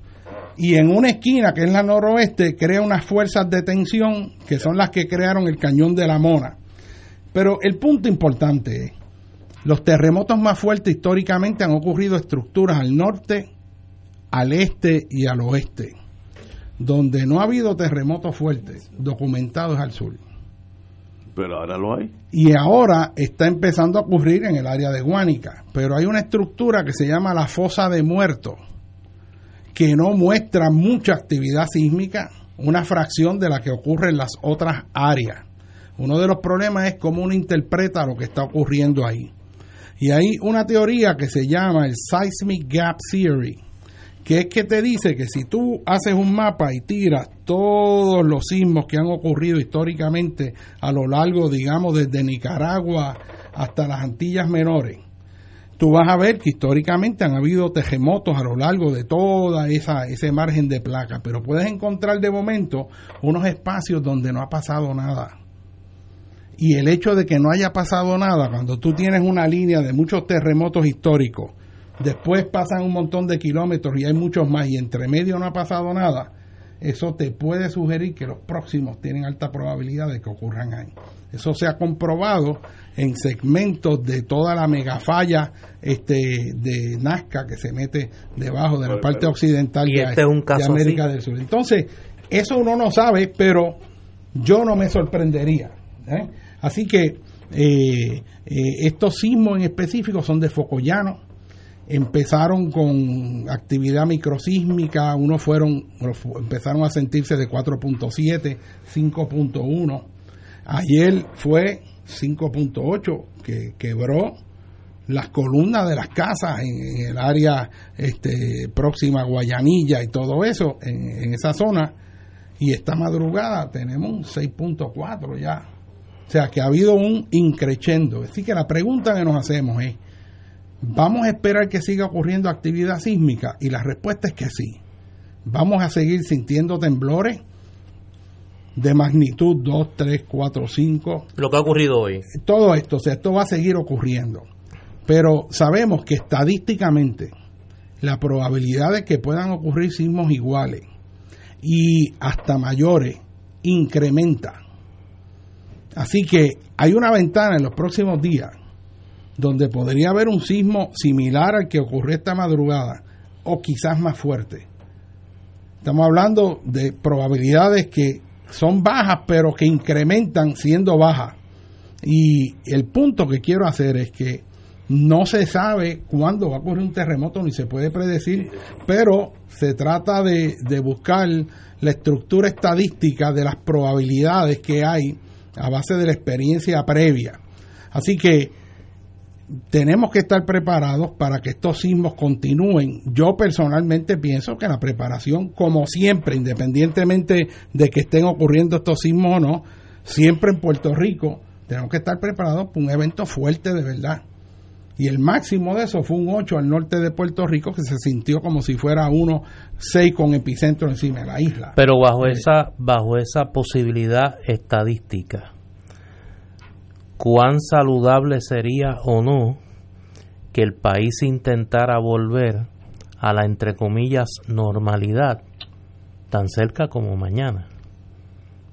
Y en una esquina, que es la noroeste, crea unas fuerzas de tensión que son las que crearon el cañón de la Mona. Pero el punto importante es, los terremotos más fuertes históricamente han ocurrido estructuras al norte, al este y al oeste donde no ha habido terremotos fuertes documentados al sur. Pero ahora lo hay. Y ahora está empezando a ocurrir en el área de Guánica. Pero hay una estructura que se llama la fosa de muertos, que no muestra mucha actividad sísmica, una fracción de la que ocurre en las otras áreas. Uno de los problemas es cómo uno interpreta lo que está ocurriendo ahí. Y hay una teoría que se llama el Seismic Gap Theory, que es que te dice que si tú haces un mapa y tiras todos los sismos que han ocurrido históricamente a lo largo, digamos, desde Nicaragua hasta las Antillas Menores, tú vas a ver que históricamente han habido terremotos a lo largo de toda esa, ese margen de placa, pero puedes encontrar de momento unos espacios donde no ha pasado nada. Y el hecho de que no haya pasado nada, cuando tú tienes una línea de muchos terremotos históricos, después pasan un montón de kilómetros y hay muchos más y entre medio no ha pasado nada, eso te puede sugerir que los próximos tienen alta probabilidad de que ocurran ahí. Eso se ha comprobado en segmentos de toda la megafalla este, de Nazca que se mete debajo de la parte occidental de, este América del Sur. Entonces, eso uno no sabe, pero yo no me sorprendería. ¿eh? Así que eh, eh, estos sismos en específico son de foco llano, empezaron con actividad microsísmica, unos fueron, empezaron a sentirse de 4.7, 5.1. Ayer fue 5.8 que quebró las columnas de las casas en, el área este, próxima a Guayanilla y todo eso, en, esa zona. Y esta madrugada tenemos un 6.4 ya. O sea que ha habido un increchendo. Así que la pregunta que nos hacemos es, ¿Vamos a esperar que siga ocurriendo actividad sísmica? Y la respuesta es que sí. Vamos a seguir sintiendo temblores de magnitud 2, 3, 4, 5. Lo que ha ocurrido hoy. Todo esto, o sea, esto va a seguir ocurriendo. Pero sabemos que estadísticamente la probabilidad de que puedan ocurrir sismos iguales y hasta mayores incrementa. Así que hay una ventana en los próximos días donde podría haber un sismo similar al que ocurrió esta madrugada o quizás más fuerte. Estamos hablando de probabilidades que son bajas pero que incrementan siendo bajas. Y el punto que quiero hacer es que no se sabe cuándo va a ocurrir un terremoto ni se puede predecir, pero se trata de, de buscar la estructura estadística de las probabilidades que hay a base de la experiencia previa. Así que tenemos que estar preparados para que estos sismos continúen. Yo personalmente pienso que la preparación, como siempre, independientemente de que estén ocurriendo estos sismos o no, siempre en Puerto Rico tenemos que estar preparados para un evento fuerte de verdad. Y el máximo de eso fue un 8 al norte de Puerto Rico que se sintió como si fuera uno 6 con epicentro encima de la isla. Pero bajo esa bajo esa posibilidad estadística, cuán saludable sería o no que el país intentara volver a la entre comillas normalidad tan cerca como mañana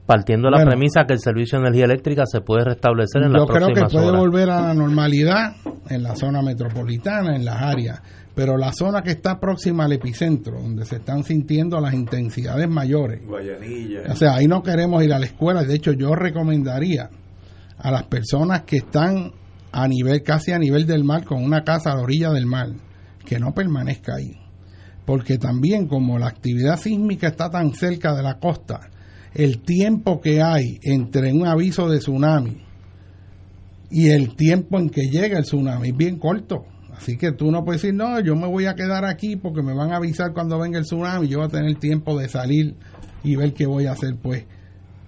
partiendo de la premisa que el servicio de energía eléctrica se puede restablecer en las próximas horas. Yo creo que puede volver a la normalidad en la zona metropolitana, en las áreas, pero la zona que está próxima al epicentro, donde se están sintiendo las intensidades mayores. Guayanilla. O sea, ahí no queremos ir a la escuela, de hecho yo recomendaría a las personas que están a nivel, casi a nivel del mar, con una casa a la orilla del mar, que no permanezca ahí. Porque también como la actividad sísmica está tan cerca de la costa, el tiempo que hay entre un aviso de tsunami y el tiempo en que llega el tsunami es bien corto. Así que tú no puedes decir, no, yo me voy a quedar aquí porque me van a avisar cuando venga el tsunami, yo voy a tener tiempo de salir y ver qué voy a hacer. Pues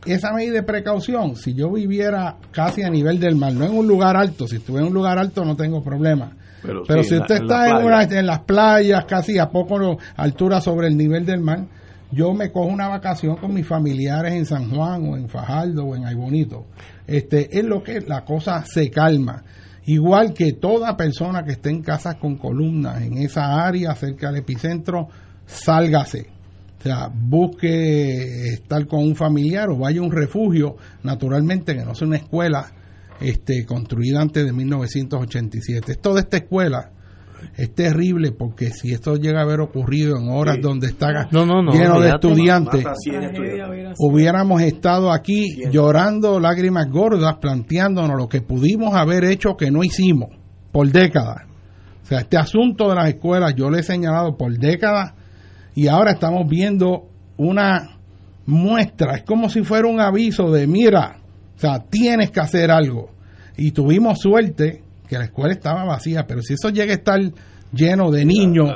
esa medida de precaución, si yo viviera casi a nivel del mar, no en un lugar alto, si estuviera en un lugar alto no tengo problema. Pero, si usted está en, las playas, casi a poco altura sobre el nivel del mar, yo me cojo una vacación con mis familiares en San Juan o en Fajardo o en Aybonito. Este, es lo que la cosa se calma. Igual que toda persona que esté en casas con columnas en esa área cerca del epicentro, sálgase sea, busque estar con un familiar o vaya a un refugio, naturalmente que no sea una escuela este, construida antes de 1987. Esto de esta escuela es terrible porque si esto llega a haber ocurrido en horas donde está lleno de estudiantes, hubiéramos estado aquí llorando lágrimas gordas, planteándonos lo que pudimos haber hecho que no hicimos por décadas. O sea, este asunto de las escuelas yo le he señalado por décadas y ahora estamos viendo una muestra, es como si fuera un aviso de mira, o sea, tienes que hacer algo. Y tuvimos suerte que la escuela estaba vacía, pero si eso llega a estar lleno de niños,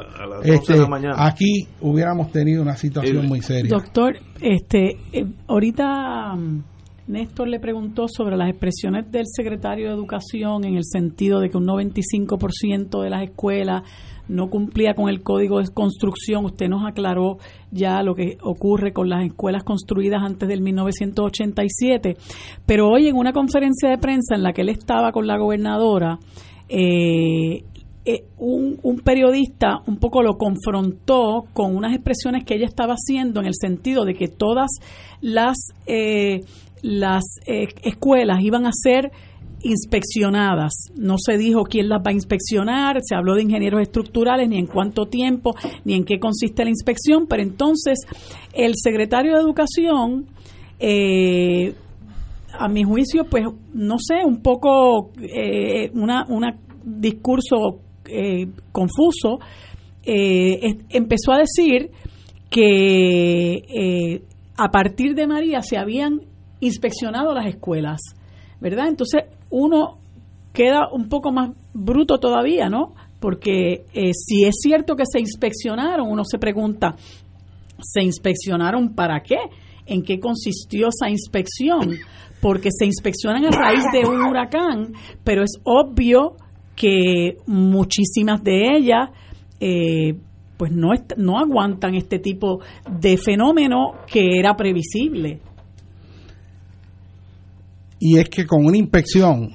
este, aquí hubiéramos tenido una situación muy seria. Doctor, este, eh, ahorita mm, Néstor le preguntó sobre las expresiones del secretario de Educación en el sentido de que un 95% de las escuelas no cumplía con el código de construcción. Usted nos aclaró ya lo que ocurre con las escuelas construidas antes del 1987. Pero hoy en una conferencia de prensa en la que él estaba con la gobernadora, eh, eh, un, periodista un poco lo confrontó con unas expresiones que ella estaba haciendo en el sentido de que todas las, eh, las eh, escuelas iban a ser inspeccionadas. No se dijo quién las va a inspeccionar, se habló de ingenieros estructurales, ni en cuánto tiempo, ni en qué consiste la inspección, pero entonces el secretario de Educación, eh, a mi juicio, pues no sé, un poco eh, una, una discurso eh, confuso, empezó a decir que a partir de María se habían inspeccionado las escuelas, ¿verdad? Entonces uno queda un poco más bruto todavía, ¿no? Porque eh, si es cierto que se inspeccionaron, uno se pregunta, ¿se inspeccionaron para qué? ¿En qué consistió esa inspección? Porque se inspeccionan a raíz de un huracán, pero es obvio que muchísimas de ellas eh, pues no, no aguantan este tipo de fenómeno que era previsible. Y es que con una inspección,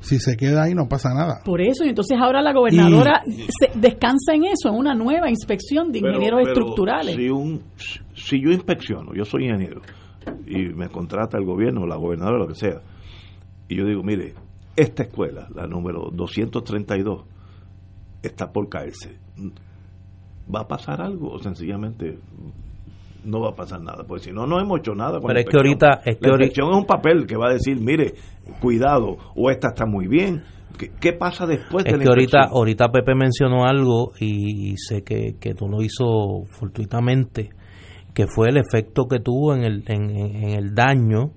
si se queda ahí no pasa nada. Por eso, y entonces ahora la gobernadora se descansa en eso, en una nueva inspección de ingenieros estructurales. Si, un, si yo inspecciono, yo soy ingeniero, y me contrata el gobierno, la gobernadora, lo que sea, y yo digo, mire, esta escuela, la número 232, está por caerse. ¿Va a pasar algo o sencillamente no va a pasar nada, porque si no, no hemos hecho nada. Con Pero es que ahorita... Es que la inspección es un papel que va a decir, mire, cuidado, o esta está muy bien. ¿Qué, pasa después es de que ahorita, ahorita Pepe mencionó algo y, sé que, que tú lo hizo fortuitamente, que fue el efecto que tuvo en el, en, el daño,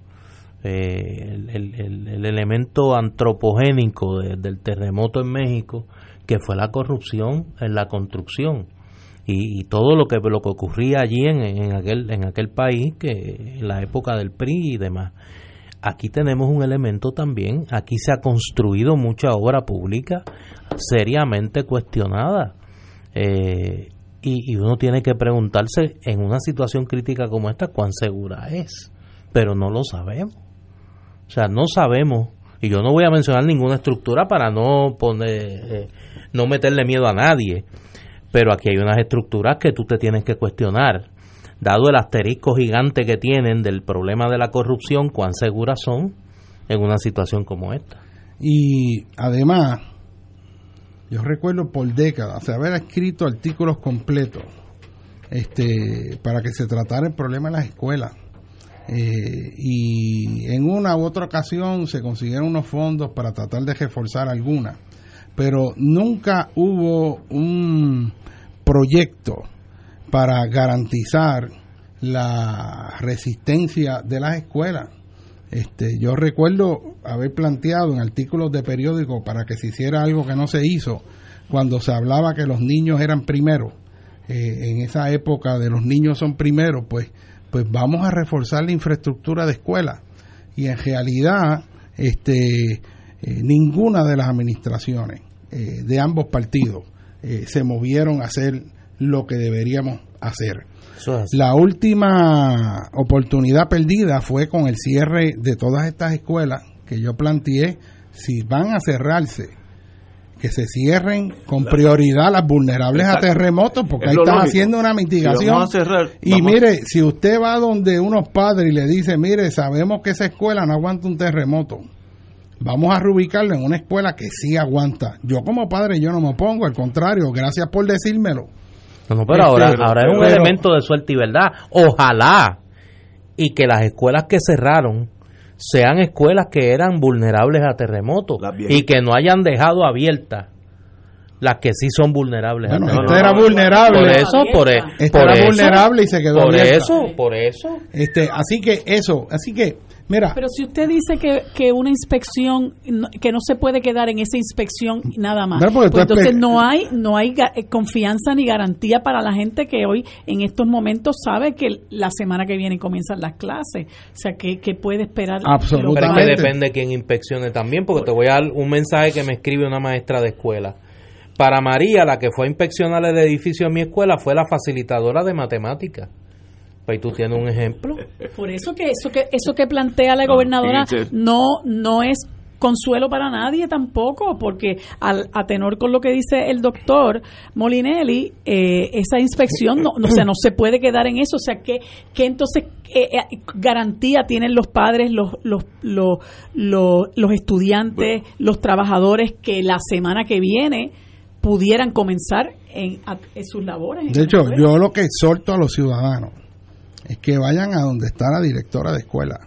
eh, el, el, elemento antropogénico del terremoto en México, que fue la corrupción en la construcción y, todo lo que lo que ocurría allí en, en, aquel en aquel país que en la época del PRI y demás. Aquí tenemos un elemento también aquí se ha construido mucha obra pública seriamente cuestionada eh, y, y uno tiene que preguntarse en una situación crítica como esta cuán segura es pero no lo sabemos. O sea no sabemos y yo no voy a mencionar ninguna estructura para no poner eh, no meterle miedo a nadie pero aquí hay unas estructuras que tú te tienes que cuestionar. Dado el asterisco gigante que tienen del problema de la corrupción, cuán seguras son en una situación como esta. Y además, yo recuerdo por décadas haber escrito artículos completos este, para que se tratara el problema en las escuelas. Eh, y en una u otra ocasión se consiguieron unos fondos para tratar de reforzar algunas, pero nunca hubo un, proyecto para garantizar la resistencia de las escuelas. Este, yo recuerdo haber planteado en artículos de periódico para que se hiciera algo que no se hizo cuando se hablaba que los niños eran primeros. Eh, en esa época de los niños son primeros, pues, pues vamos a reforzar la infraestructura de escuelas. Y en realidad, este, eh, ninguna de las administraciones eh, de ambos partidos eh, se movieron a hacer lo que deberíamos hacer. La última oportunidad perdida fue con el cierre de todas estas escuelas que yo planteé, si van a cerrarse, que se cierren con prioridad las vulnerables a terremotos, porque ahí están haciendo una mitigación. y mire, si usted va donde unos padres y le dice, mire, sabemos que esa escuela no aguanta un terremoto, vamos a reubicarlo en una escuela que sí aguanta. Yo como padre yo no me opongo, al contrario, gracias por decírmelo. No, pero ahora, este, ahora es un elemento de suerte y verdad. Ojalá y que las escuelas que cerraron sean escuelas que eran vulnerables a terremotos y que no hayan dejado abiertas las que sí son vulnerables. Bueno, esta era vulnerable. Por eso, por, e- esta era vulnerable y se quedó Por eso, por eso. Este, así que eso, así que pero si usted dice que, que una inspección, que no se puede quedar en esa inspección nada más, pues entonces no hay, no hay eh, confianza ni garantía para la gente que hoy en estos momentos sabe que la semana que viene comienzan las clases. O sea, que, puede esperar. Absolutamente. Pero que depende de quién inspeccione también, porque te voy a dar un mensaje que me escribe una maestra de escuela. Para María, la que fue a inspeccionar el edificio de mi escuela fue la facilitadora de matemáticas. Pues tú tienes un ejemplo. Por eso que eso que eso que plantea la gobernadora no no es consuelo para nadie tampoco, porque al, a tenor con lo que dice el doctor Molinelli, eh, esa inspección no, no, no se puede quedar en eso. O sea, ¿qué, qué entonces eh, eh, garantía tienen los padres, los, los, los, los, estudiantes, los trabajadores que la semana que viene pudieran comenzar en, sus labores? De hecho, yo lo que exhorto a los ciudadanos es que vayan a donde está la directora de escuela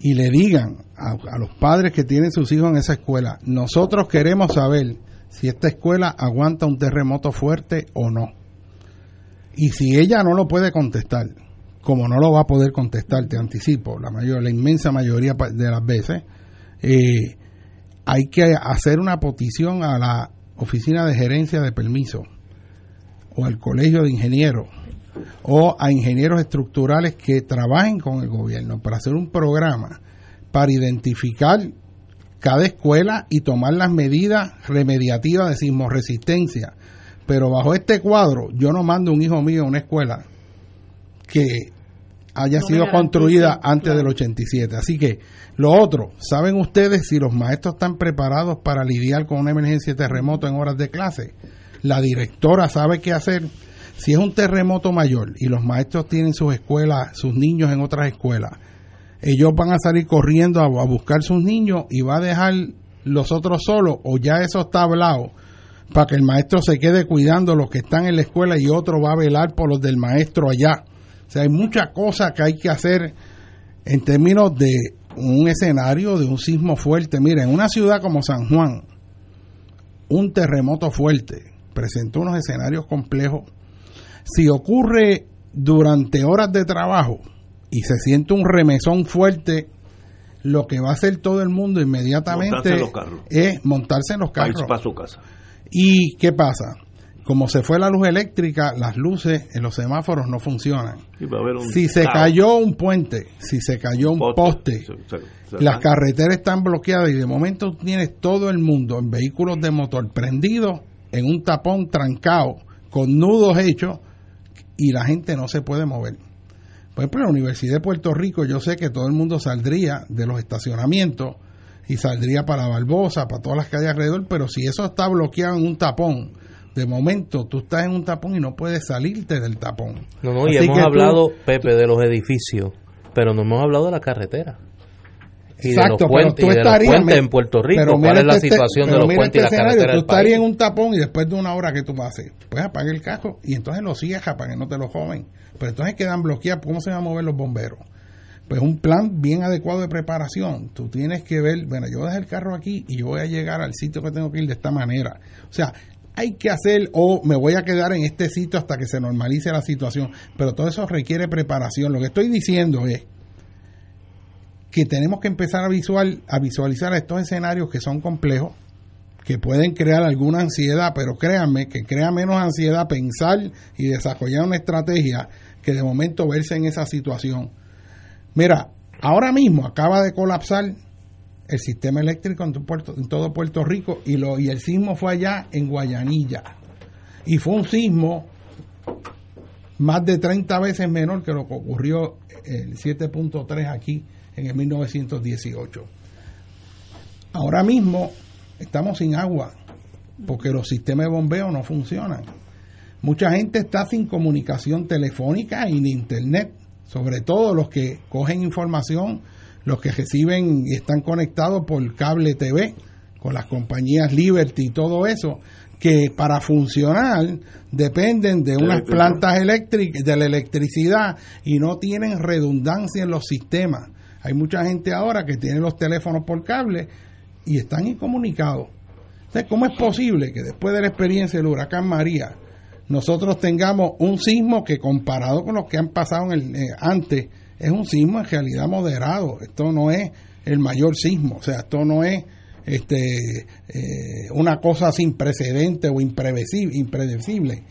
y le digan a, los padres que tienen sus hijos en esa escuela, nosotros queremos saber si esta escuela aguanta un terremoto fuerte o no. Y si ella no lo puede contestar, como no lo va a poder contestar, te anticipo, la mayor, la inmensa mayoría de las veces, eh, hay que hacer una petición a la oficina de gerencia de permiso o al colegio de ingenieros o a ingenieros estructurales que trabajen con el gobierno para hacer un programa para identificar cada escuela y tomar las medidas remediativas de sismoresistencia. Pero bajo este cuadro, yo no mando un hijo mío a una escuela que haya sido construida antes del 87. Así que lo otro, ¿saben ustedes si los maestros están preparados para lidiar con una emergencia de terremoto en horas de clase? La directora sabe qué hacer. Si es un terremoto mayor y los maestros tienen sus escuelas, sus niños en otras escuelas, ellos van a salir corriendo a, a buscar sus niños y va a dejar los otros solos o ya eso está hablado para que el maestro se quede cuidando los que están en la escuela y otro va a velar por los del maestro allá o sea, hay muchas cosas que hay que hacer en términos de un escenario de un sismo fuerte. Mira, en una ciudad como San Juan, un terremoto fuerte presentó unos escenarios complejos. Si ocurre durante horas de trabajo y se siente un remesón fuerte, lo que va a hacer todo el mundo inmediatamente es montarse en los carros. Para su casa. ¿Y qué pasa? como se fue la luz eléctrica, las luces en los semáforos no funcionan. si se cayó un puente, si se cayó un poste, las carreteras están bloqueadas y de momento tienes todo el mundo en vehículos de motor prendidos en un tapón trancado con nudos hechos y la gente no se puede mover. Por ejemplo, en la Universidad de Puerto Rico yo sé que todo el mundo saldría de los estacionamientos y saldría para Barbosa, para todas las calles alrededor, pero si eso está bloqueado en un tapón, de momento tú estás en un tapón y no puedes salirte del tapón. No, no, y hemos hablado, Pepe, de los edificios, pero no hemos hablado de la carretera. Y Exacto, de los puentes, tú estarías, en Puerto Rico. ¿Cuál es la este situación de los puentes y este la carretera? Tú estarías en un tapón y después de una hora que tú vas a hacer, pues apaga el casco y entonces lo cierras para que no te lo joven. Pero entonces quedan bloqueados. ¿Cómo se van a mover los bomberos? Pues un plan bien adecuado de preparación. Tú tienes que ver, bueno, yo dejé el carro aquí y yo voy a llegar al sitio que tengo que ir de esta manera. O sea, hay que hacer o me voy a quedar en este sitio hasta que se normalice la situación. Pero todo eso requiere preparación. Lo que estoy diciendo es que tenemos que empezar a, visual, a visualizar estos escenarios que son complejos, que pueden crear alguna ansiedad, pero créanme que crea menos ansiedad pensar y desarrollar una estrategia que de momento verse en esa situación. Mira, ahora mismo acaba de colapsar el sistema eléctrico en, todo Puerto Rico y, lo, y el sismo fue allá en Guayanilla. Y fue un sismo más de 30 veces menor que lo que ocurrió el 7.3 aquí en el 1918. Ahora mismo estamos sin agua porque los sistemas de bombeo no funcionan. Mucha gente está sin comunicación telefónica y ni internet, sobre todo los que cogen información los que reciben y están conectados por cable TV con las compañías Liberty y todo eso, que para funcionar dependen de unas plantas eléctricas, de la electricidad y no tienen redundancia en los sistemas. Hay mucha gente ahora que tiene los teléfonos por cable y están incomunicados. Entonces, ¿cómo es posible que después de la experiencia del huracán María, nosotros tengamos un sismo que comparado con los que han pasado en el, eh, antes, es un sismo en realidad moderado. Esto no es el mayor sismo, o sea, esto no es este, eh, una cosa sin precedente o impredecible.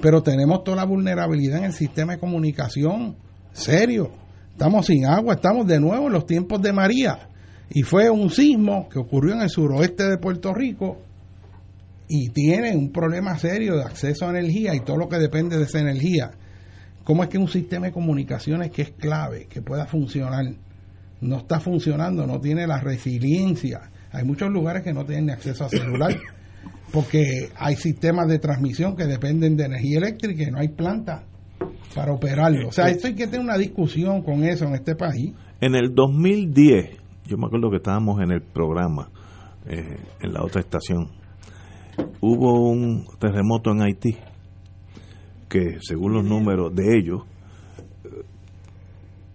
Pero tenemos toda la vulnerabilidad en el sistema de comunicación serio. Estamos sin agua, estamos de nuevo en los tiempos de María. Y fue un sismo que ocurrió en el suroeste de Puerto Rico y tiene un problema serio de acceso a energía y todo lo que depende de esa energía. ¿Cómo es que un sistema de comunicaciones que es clave, que pueda funcionar, no está funcionando, no tiene la resiliencia. Hay muchos lugares que no tienen acceso a celular porque hay sistemas de transmisión que dependen de energía eléctrica y no hay planta para operarlo. O sea, esto hay que tener una discusión con eso en este país. En el 2010, yo me acuerdo que estábamos en el programa, eh, en la otra estación, hubo un terremoto en Haití que según los números de ellos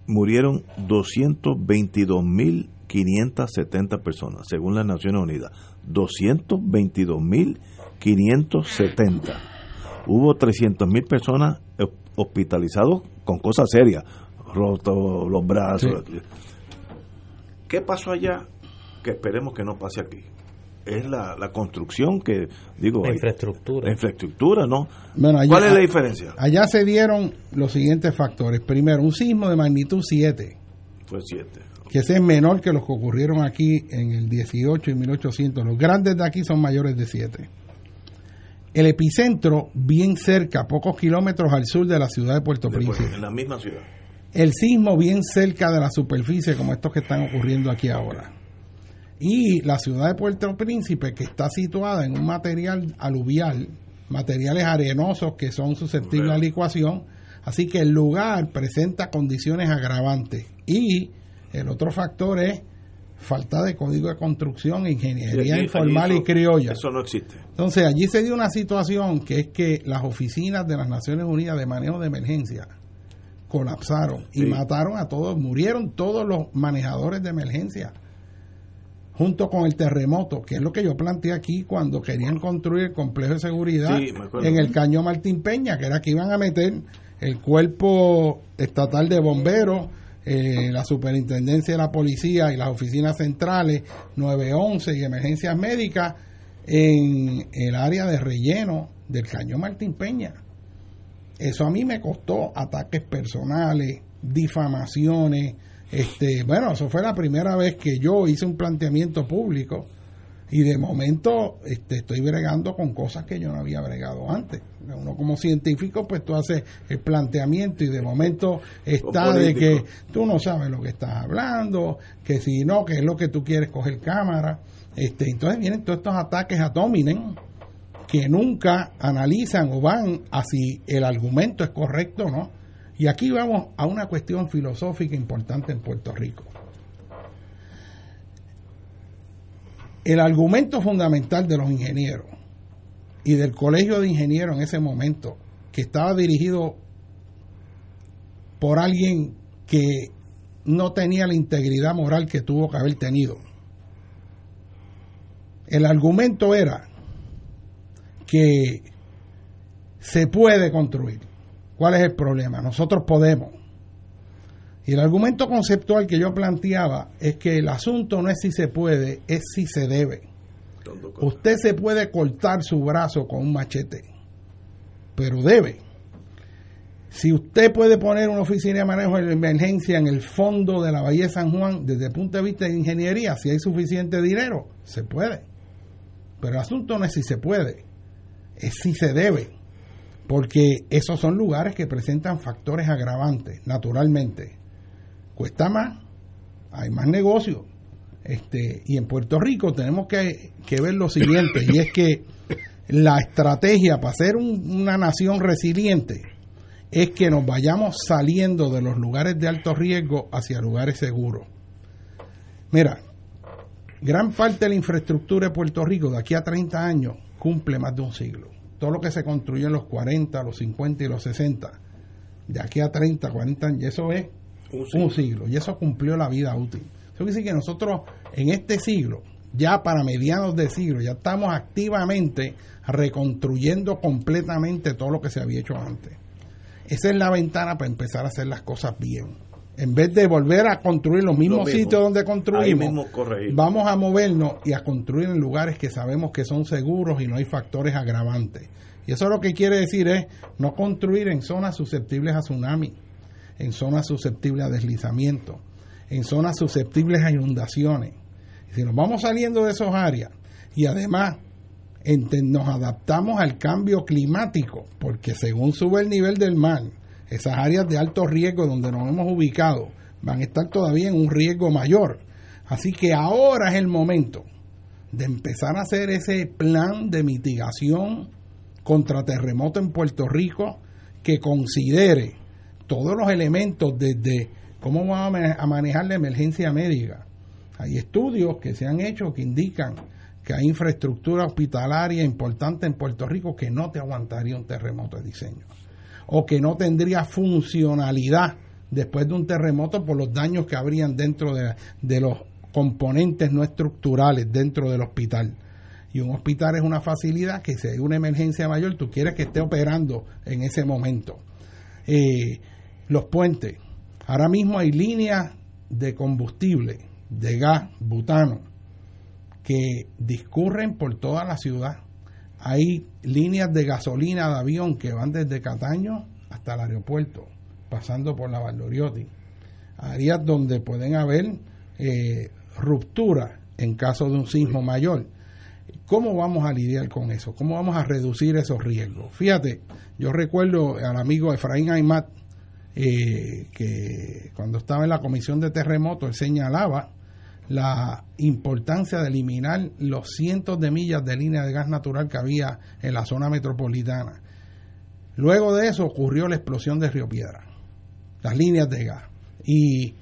murieron 222.570 personas, según las Naciones Unidas. 222.570. Hubo 300.000 personas hospitalizados con cosas serias, rotos los brazos. ¿Qué pasó allá? Que esperemos que no pase aquí. Es la, la construcción que digo la infraestructura. la infraestructura no cuál es la diferencia allá se dieron los siguientes factores. Primero un sismo de magnitud 7 fue 7 que ese es menor que los que ocurrieron aquí en el 18 y 1800 los grandes de aquí son mayores de 7 el epicentro bien cerca pocos kilómetros al sur de la ciudad de Puerto Príncipe. en la misma ciudad. El sismo bien cerca de la superficie como estos que están ocurriendo aquí ahora. Y la ciudad de Puerto Príncipe, que está situada en un material aluvial, materiales arenosos que son susceptibles a licuación, así que el lugar presenta condiciones agravantes. Y el otro factor es falta de código de construcción, ingeniería informal y criolla. Eso no existe. Entonces allí se dio una situación que es que las oficinas de las Naciones Unidas de manejo de emergencia colapsaron y mataron a todos, murieron todos los manejadores de emergencia junto con el terremoto, que es lo que yo planteé aquí cuando querían construir el complejo de seguridad en el Caño Martín Peña, que era que iban a meter el cuerpo estatal de bomberos, eh, la superintendencia de la policía y las oficinas centrales 911 y emergencias médicas en el área de relleno del Caño Martín Peña. Eso a mí me costó ataques personales, difamaciones, este, bueno, eso fue la primera vez que yo hice un planteamiento público y de momento este, estoy bregando con cosas que yo no había bregado antes. Uno como científico, pues tú haces el planteamiento y de momento está de que tú no sabes lo que estás hablando, que si no, que es lo que tú quieres coger cámara. Este, entonces vienen todos estos ataques a Dominen que nunca analizan o van a si el argumento es correcto o no. Y aquí vamos a una cuestión filosófica importante en Puerto Rico. El argumento fundamental de los ingenieros y del colegio de ingenieros en ese momento, que estaba dirigido por alguien que no tenía la integridad moral que tuvo que haber tenido. El argumento era que se puede construir ¿Cuál es el problema? Nosotros podemos. Y el argumento conceptual que yo planteaba es que el asunto no es si se puede, es si se debe. Usted se puede cortar su brazo con un machete, pero debe. Si usted puede poner una oficina de manejo de emergencia en el fondo de la Bahía de San Juan, desde el punto de vista de ingeniería, si hay suficiente dinero, se puede. Pero el asunto no es si se puede, es si se debe porque esos son lugares que presentan factores agravantes, naturalmente. Cuesta más, hay más negocio. Este, y en Puerto Rico tenemos que, ver lo siguiente, y es que la estrategia para ser una nación resiliente es que nos vayamos saliendo de los lugares de alto riesgo hacia lugares seguros. Mira, gran parte de la infraestructura de Puerto Rico de aquí a 30 años cumple más de un siglo todo lo que se construyó en los 40, los 50 y los 60, de aquí a 30, 40 años, eso es un siglo. y eso cumplió la vida útil. Eso quiere decir que nosotros en este siglo, ya para mediados de siglo, ya estamos activamente reconstruyendo completamente todo lo que se había hecho antes. Esa es la ventana para empezar a hacer las cosas bien en vez de volver a construir los mismos sitios donde construimos, vamos a movernos y a construir en lugares que sabemos que son seguros y no hay factores agravantes. Y eso lo que quiere decir es no construir en zonas susceptibles a tsunami, en zonas susceptibles a deslizamiento, en zonas susceptibles a inundaciones. Si nos vamos saliendo de esas áreas y además nos adaptamos al cambio climático, porque según sube el nivel del mar, esas áreas de alto riesgo donde nos hemos ubicado, van a estar todavía en un riesgo mayor. Así que ahora es el momento de empezar a hacer ese plan de mitigación contra terremoto en Puerto Rico que considere todos los elementos desde cómo vamos a manejar la emergencia médica. Hay estudios que se han hecho que indican que hay infraestructura hospitalaria importante en Puerto Rico que no te aguantaría un terremoto de diseño o que no tendría funcionalidad después de un terremoto por los daños que habrían dentro de, de los componentes no estructurales dentro del hospital. Y un hospital es una facilidad que si hay una emergencia mayor, tú quieres que esté operando en ese momento. Eh, los puentes. Ahora mismo hay líneas de combustible, de gas, butano, que discurren por toda la ciudad. Hay líneas de gasolina de avión que van desde Cataño hasta el aeropuerto, pasando por la Valdoriotti. Áreas donde pueden haber eh, ruptura en caso de un sismo mayor. ¿Cómo vamos a lidiar con eso? ¿Cómo vamos a reducir esos riesgos? Fíjate, yo recuerdo al amigo Efraín Aymat, eh, que cuando estaba en la comisión de terremotos, señalaba la importancia de eliminar los cientos de millas de línea de gas natural que había en la zona metropolitana. Luego de eso ocurrió la explosión de Río Piedra, las líneas de gas. Y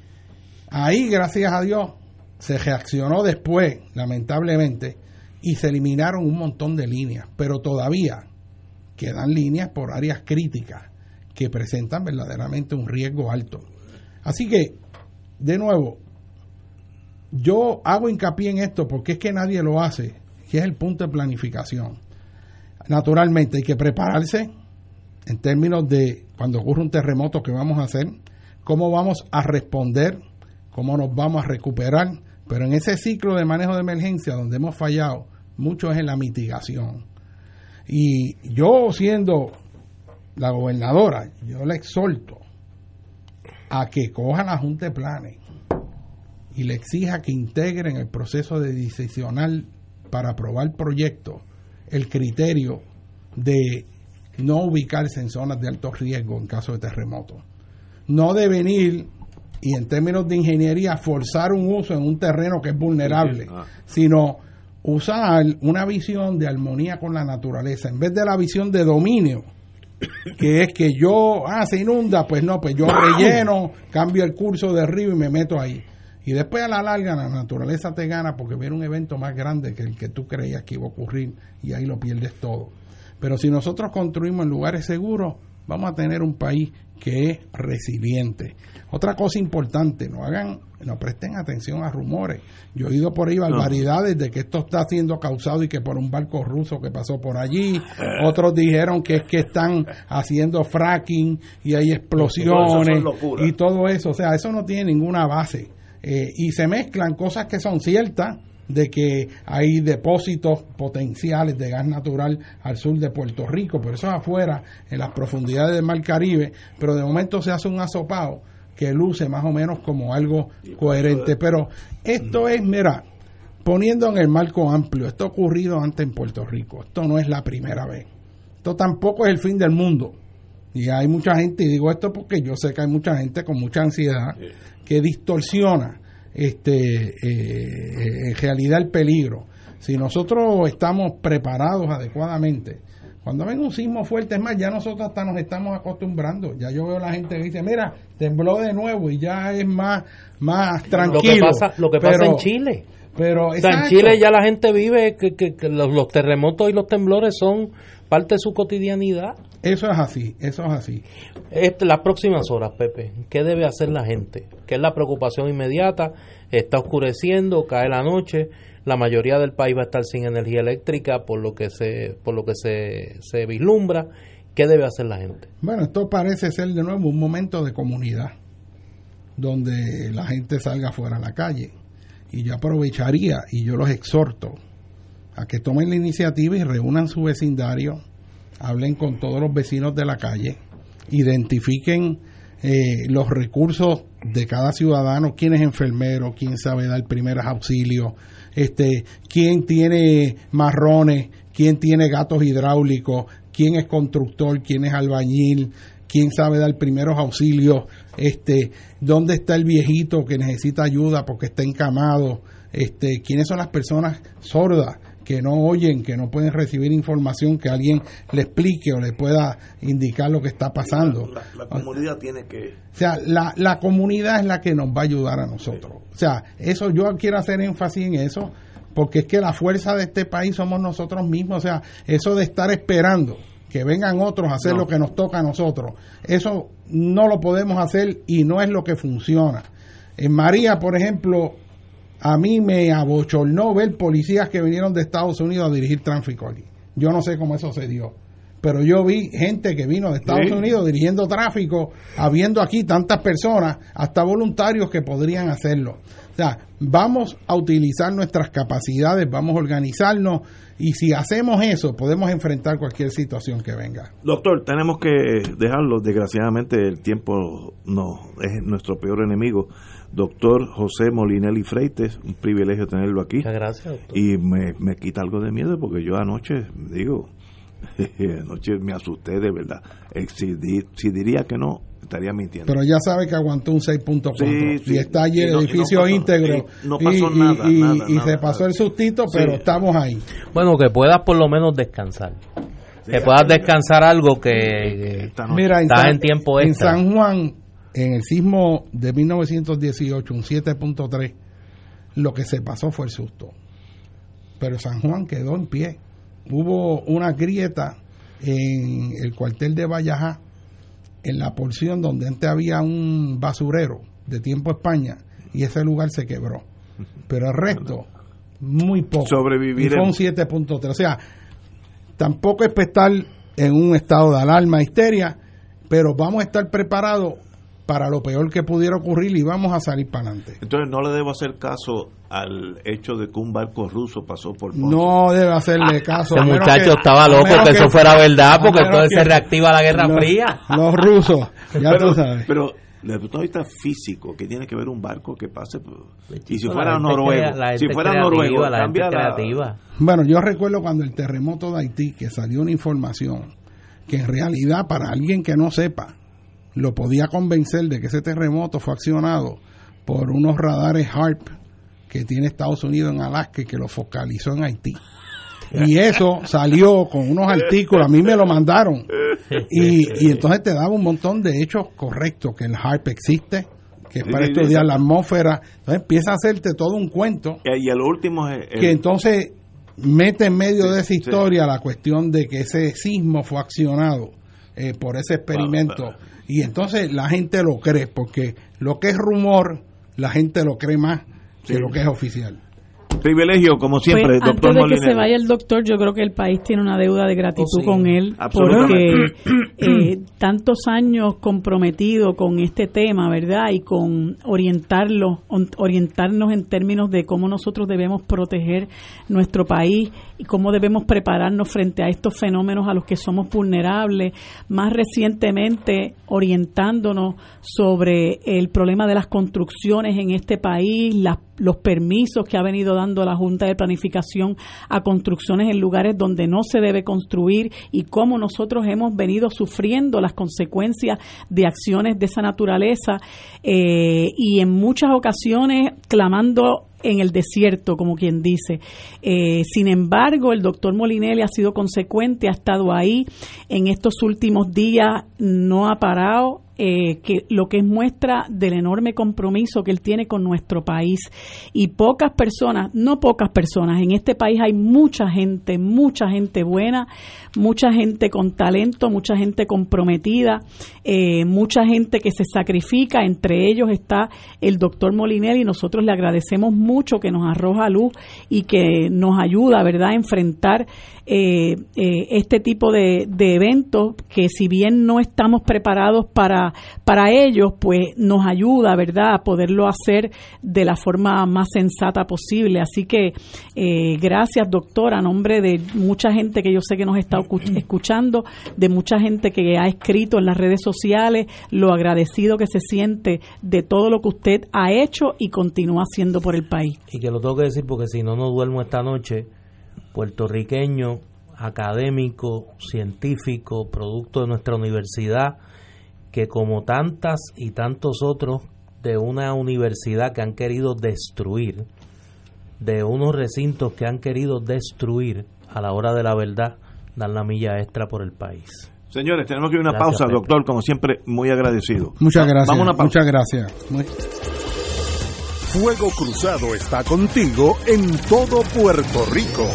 ahí, gracias a Dios, se reaccionó después, lamentablemente, y se eliminaron un montón de líneas, pero todavía quedan líneas por áreas críticas que presentan verdaderamente un riesgo alto. Así que, de nuevo, yo hago hincapié en esto porque es que nadie lo hace, que es el punto de planificación. Naturalmente hay que prepararse en términos de cuando ocurre un terremoto, ¿qué vamos a hacer? ¿Cómo vamos a responder? ¿Cómo nos vamos a recuperar? Pero en ese ciclo de manejo de emergencia donde hemos fallado, mucho es en la mitigación. Y yo siendo la gobernadora, yo le exhorto a que coja la Junta de Planes y le exija que integre en el proceso de decisional para aprobar proyectos el criterio de no ubicarse en zonas de alto riesgo en caso de terremoto. No de venir y en términos de ingeniería forzar un uso en un terreno que es vulnerable, ah. sino usar una visión de armonía con la naturaleza, en vez de la visión de dominio, que es que yo, ah, se inunda, pues no, pues yo relleno, cambio el curso de río y me meto ahí. Y después a la larga la naturaleza te gana porque viene un evento más grande que el que tú creías que iba a ocurrir y ahí lo pierdes todo. Pero si nosotros construimos en lugares seguros, vamos a tener un país que es resiliente. Otra cosa importante, no hagan, no presten atención a rumores. Yo he oído por ahí barbaridades de que esto está siendo causado y que por un barco ruso que pasó por allí. Otros dijeron que es que están haciendo fracking y hay explosiones y todo eso. O sea, eso no tiene ninguna base. Eh, y se mezclan cosas que son ciertas de que hay depósitos potenciales de gas natural al sur de Puerto Rico, pero eso es afuera, en las profundidades del Mar Caribe, pero de momento se hace un asopado que luce más o menos como algo coherente. Pero esto es, mira, poniendo en el marco amplio, esto ha ocurrido antes en Puerto Rico, esto no es la primera vez, esto tampoco es el fin del mundo. Y hay mucha gente, y digo esto porque yo sé que hay mucha gente con mucha ansiedad que distorsiona este, eh, en realidad el peligro. Si nosotros estamos preparados adecuadamente, cuando venga un sismo fuerte, es más, ya nosotros hasta nos estamos acostumbrando. Ya yo veo a la gente que dice, mira, tembló de nuevo y ya es más, más tranquilo. Lo que pasa, lo que pasa en Chile. Pero en Chile ya la gente vive que, que, los, terremotos y los temblores son parte de su cotidianidad. Eso es así, eso es así. Este, las próximas horas, Pepe, ¿qué debe hacer la gente? ¿Qué es la preocupación inmediata? Está oscureciendo, cae la noche, la mayoría del país va a estar sin energía eléctrica por lo que se, por lo que se, se vislumbra. ¿Qué debe hacer la gente? Bueno, esto parece ser de nuevo un momento de comunidad, donde la gente salga fuera a la calle. Y yo aprovecharía y yo los exhorto a que tomen la iniciativa y reúnan su vecindario, hablen con todos los vecinos de la calle, identifiquen eh, los recursos de cada ciudadano, quién es enfermero, quién sabe dar primeros auxilios, este, quién tiene marrones, quién tiene gatos hidráulicos, quién es constructor, quién es albañil, quién sabe dar primeros auxilios, este, dónde está el viejito que necesita ayuda porque está encamado, este, quiénes son las personas sordas que no oyen, que no pueden recibir información que alguien le explique o le pueda indicar lo que está pasando. La, comunidad tiene que... O sea, la, la comunidad es la que nos va a ayudar a nosotros. O sea, eso yo quiero hacer énfasis en eso, porque es que la fuerza de este país somos nosotros mismos. O sea, eso de estar esperando que vengan otros a hacer lo que nos toca a nosotros, eso no lo podemos hacer y no es lo que funciona. En María, por ejemplo, a mí me abochornó ver policías que vinieron de Estados Unidos a dirigir tráfico aquí. Yo no sé cómo eso se dio. Pero yo vi gente que vino de Estados Unidos dirigiendo tráfico, habiendo aquí tantas personas, hasta voluntarios que podrían hacerlo. O sea, vamos a utilizar nuestras capacidades, vamos a organizarnos y si hacemos eso podemos enfrentar cualquier situación que venga. Doctor, tenemos que dejarlo, desgraciadamente el tiempo no es nuestro peor enemigo doctor José Molinelli Freites, un privilegio tenerlo aquí. Muchas gracias. Y me, me quita algo de miedo porque yo anoche, digo, anoche me asusté de verdad. Eh, si, si, diría que no, estaría mintiendo. Pero ya sabe que aguantó un 6.4 y está allí el edificio íntegro. no pasó y, nada, y, se pasó el sustito, pero estamos ahí. Bueno, que puedas por lo menos descansar. que puedas descansar algo que, Mira, está en, tiempo extra. En San Juan en el sismo de 1918, un 7.3, lo que se pasó fue el susto. Pero San Juan quedó en pie. Hubo una grieta en el cuartel de Vallajá, en la porción donde antes había un basurero de tiempo España, y ese lugar se quebró. Pero el resto, muy poco. Sobrevivir. Fue un 7.3. O sea, tampoco es estar en un estado de alarma, histeria, pero vamos a estar preparados para lo peor que pudiera ocurrir y vamos a salir para adelante. Entonces no le debo hacer caso al hecho de que un barco ruso pasó por Ponce. No debe hacerle caso. Ese muchacho estaba loco que, eso fuera verdad porque entonces se reactiva la Guerra Fría. Los rusos, ya pero, tú sabes. Pero desde el punto de vista físico, que tiene que ver un barco que pase? Y si fuera noruego, si fuera noruego, cambia la... Bueno, yo recuerdo cuando el terremoto de Haití, que salió una información que en realidad para alguien que no sepa, lo podía convencer de que ese terremoto fue accionado por unos radares HARP que tiene Estados Unidos en Alaska y que lo focalizó en Haití. Y eso salió con unos artículos, a mí me lo mandaron. Y, entonces te daba un montón de hechos correctos, que el HARP existe, que es para estudiar la atmósfera. Entonces empieza a hacerte todo un cuento. Y el último es... Que entonces mete en medio de esa historia la cuestión de que ese sismo fue accionado eh, por ese experimento. Y entonces la gente lo cree, porque lo que es rumor, la gente lo cree más que lo que es oficial. Privilegio, como siempre, pues, doctor Antes de que se vaya el doctor, yo creo que el país tiene una deuda de gratitud oh, con él, porque eh, tantos años comprometido con este tema, ¿verdad? Y con orientarlo, orientarnos en términos de cómo nosotros debemos proteger nuestro país y cómo debemos prepararnos frente a estos fenómenos a los que somos vulnerables. Más recientemente, orientándonos sobre el problema de las construcciones en este país, las los permisos que ha venido dando la Junta de Planificación a construcciones en lugares donde no se debe construir y cómo nosotros hemos venido sufriendo las consecuencias de acciones de esa naturaleza eh, y en muchas ocasiones clamando en el desierto, como quien dice. Eh, sin embargo, el doctor Molinelli ha sido consecuente, ha estado ahí en estos últimos días, no ha parado, eh, que lo que es muestra del enorme compromiso que él tiene con nuestro país. Y pocas personas, no pocas personas, en este país hay mucha gente, mucha gente buena, mucha gente con talento, mucha gente comprometida, eh, mucha gente que se sacrifica, entre ellos está el doctor Molinelli y nosotros le agradecemos mucho que nos arroja luz y que nos ayuda, ¿verdad?, a enfrentar eh, este tipo de, eventos que si bien no estamos preparados para, para ellos, pues nos ayuda, ¿verdad?, a poderlo hacer de la forma más sensata posible. Así que eh, gracias, doctor, a nombre de mucha gente que yo sé que nos está escuchando, de mucha gente que ha escrito en las redes sociales, lo agradecido que se siente de todo lo que usted ha hecho y continúa haciendo por el país. Y que lo tengo que decir porque si no, no duermo esta noche puertorriqueño, académico, científico, producto de nuestra universidad que como tantas y tantos otros de una universidad que han querido destruir, de unos recintos que han querido destruir, a la hora de la verdad, dan la milla extra por el país. Señores, tenemos que ir a una pausa, doctor, como siempre, muy agradecido. Muchas gracias. Muchas gracias. Fuego Cruzado está contigo en todo Puerto Rico.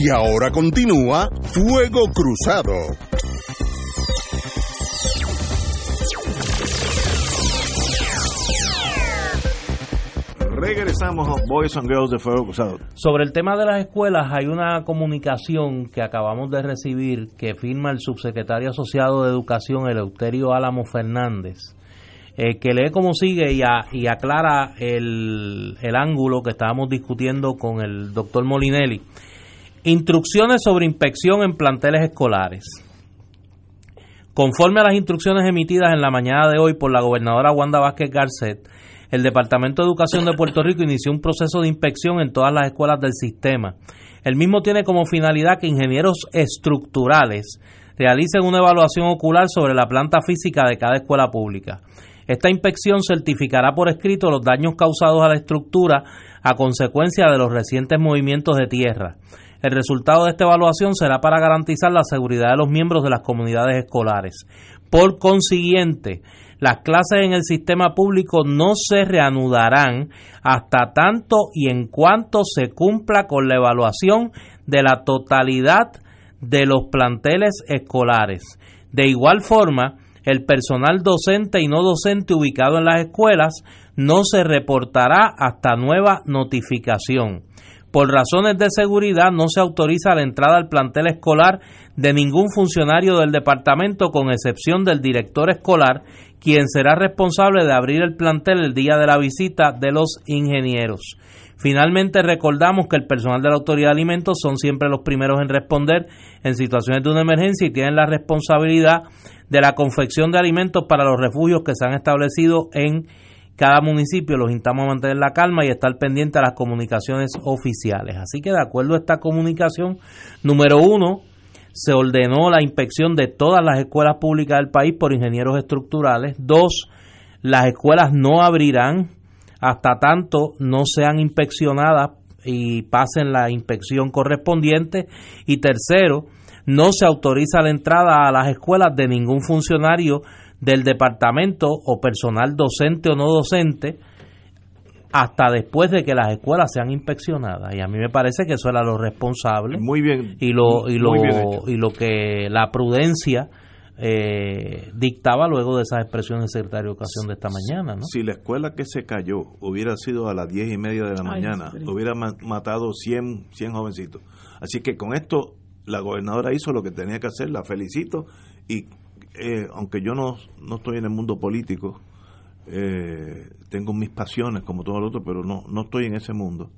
Y ahora continúa Fuego Cruzado. Regresamos a Boys and Girls de Fuego Cruzado. Sobre el tema de las escuelas, hay una comunicación que acabamos de recibir que firma el subsecretario asociado de Educación, Eleuterio Álamo Fernández, eh, que lee como sigue y, y aclara el, el ángulo que estábamos discutiendo con el doctor Molinelli. Instrucciones sobre inspección en planteles escolares. Conforme a las instrucciones emitidas en la mañana de hoy por la gobernadora Wanda Vázquez Garcet, el Departamento de Educación de Puerto Rico inició un proceso de inspección en todas las escuelas del sistema. El mismo tiene como finalidad que ingenieros estructurales realicen una evaluación ocular sobre la planta física de cada escuela pública. Esta inspección certificará por escrito los daños causados a la estructura a consecuencia de los recientes movimientos de tierra. El resultado de esta evaluación será para garantizar la seguridad de los miembros de las comunidades escolares. Por consiguiente, las clases en el sistema público no se reanudarán hasta tanto y en cuanto se cumpla con la evaluación de la totalidad de los planteles escolares. De igual forma, el personal docente y no docente ubicado en las escuelas no se reportará hasta nueva notificación. Por razones de seguridad no se autoriza la entrada al plantel escolar de ningún funcionario del departamento con excepción del director escolar quien será responsable de abrir el plantel el día de la visita de los ingenieros. Finalmente recordamos que el personal de la Autoridad de Alimentos son siempre los primeros en responder en situaciones de una emergencia y tienen la responsabilidad de la confección de alimentos para los refugios que se han establecido en cada municipio. Los instamos a mantener la calma y estar pendiente a las comunicaciones oficiales. Así que de acuerdo a esta comunicación, número uno, se ordenó la inspección de todas las escuelas públicas del país por ingenieros estructurales. Dos, las escuelas no abrirán hasta tanto no sean inspeccionadas y pasen la inspección correspondiente. Y tercero, no se autoriza la entrada a las escuelas de ningún funcionario del departamento o personal docente o no docente hasta después de que las escuelas sean inspeccionadas y a mí me parece que eso era lo responsable muy bien y lo y lo y lo que la prudencia eh, dictaba luego de esas expresiones del secretario de Educación de esta mañana. ¿no? Si la escuela que se cayó hubiera sido a las diez y media de la mañana, hubiera matado 100, 100 jovencitos. Así que con esto la gobernadora hizo lo que tenía que hacer, la felicito y eh, aunque yo no, no estoy en el mundo político, eh, tengo mis pasiones como todo el otro, pero no, no estoy en ese mundo.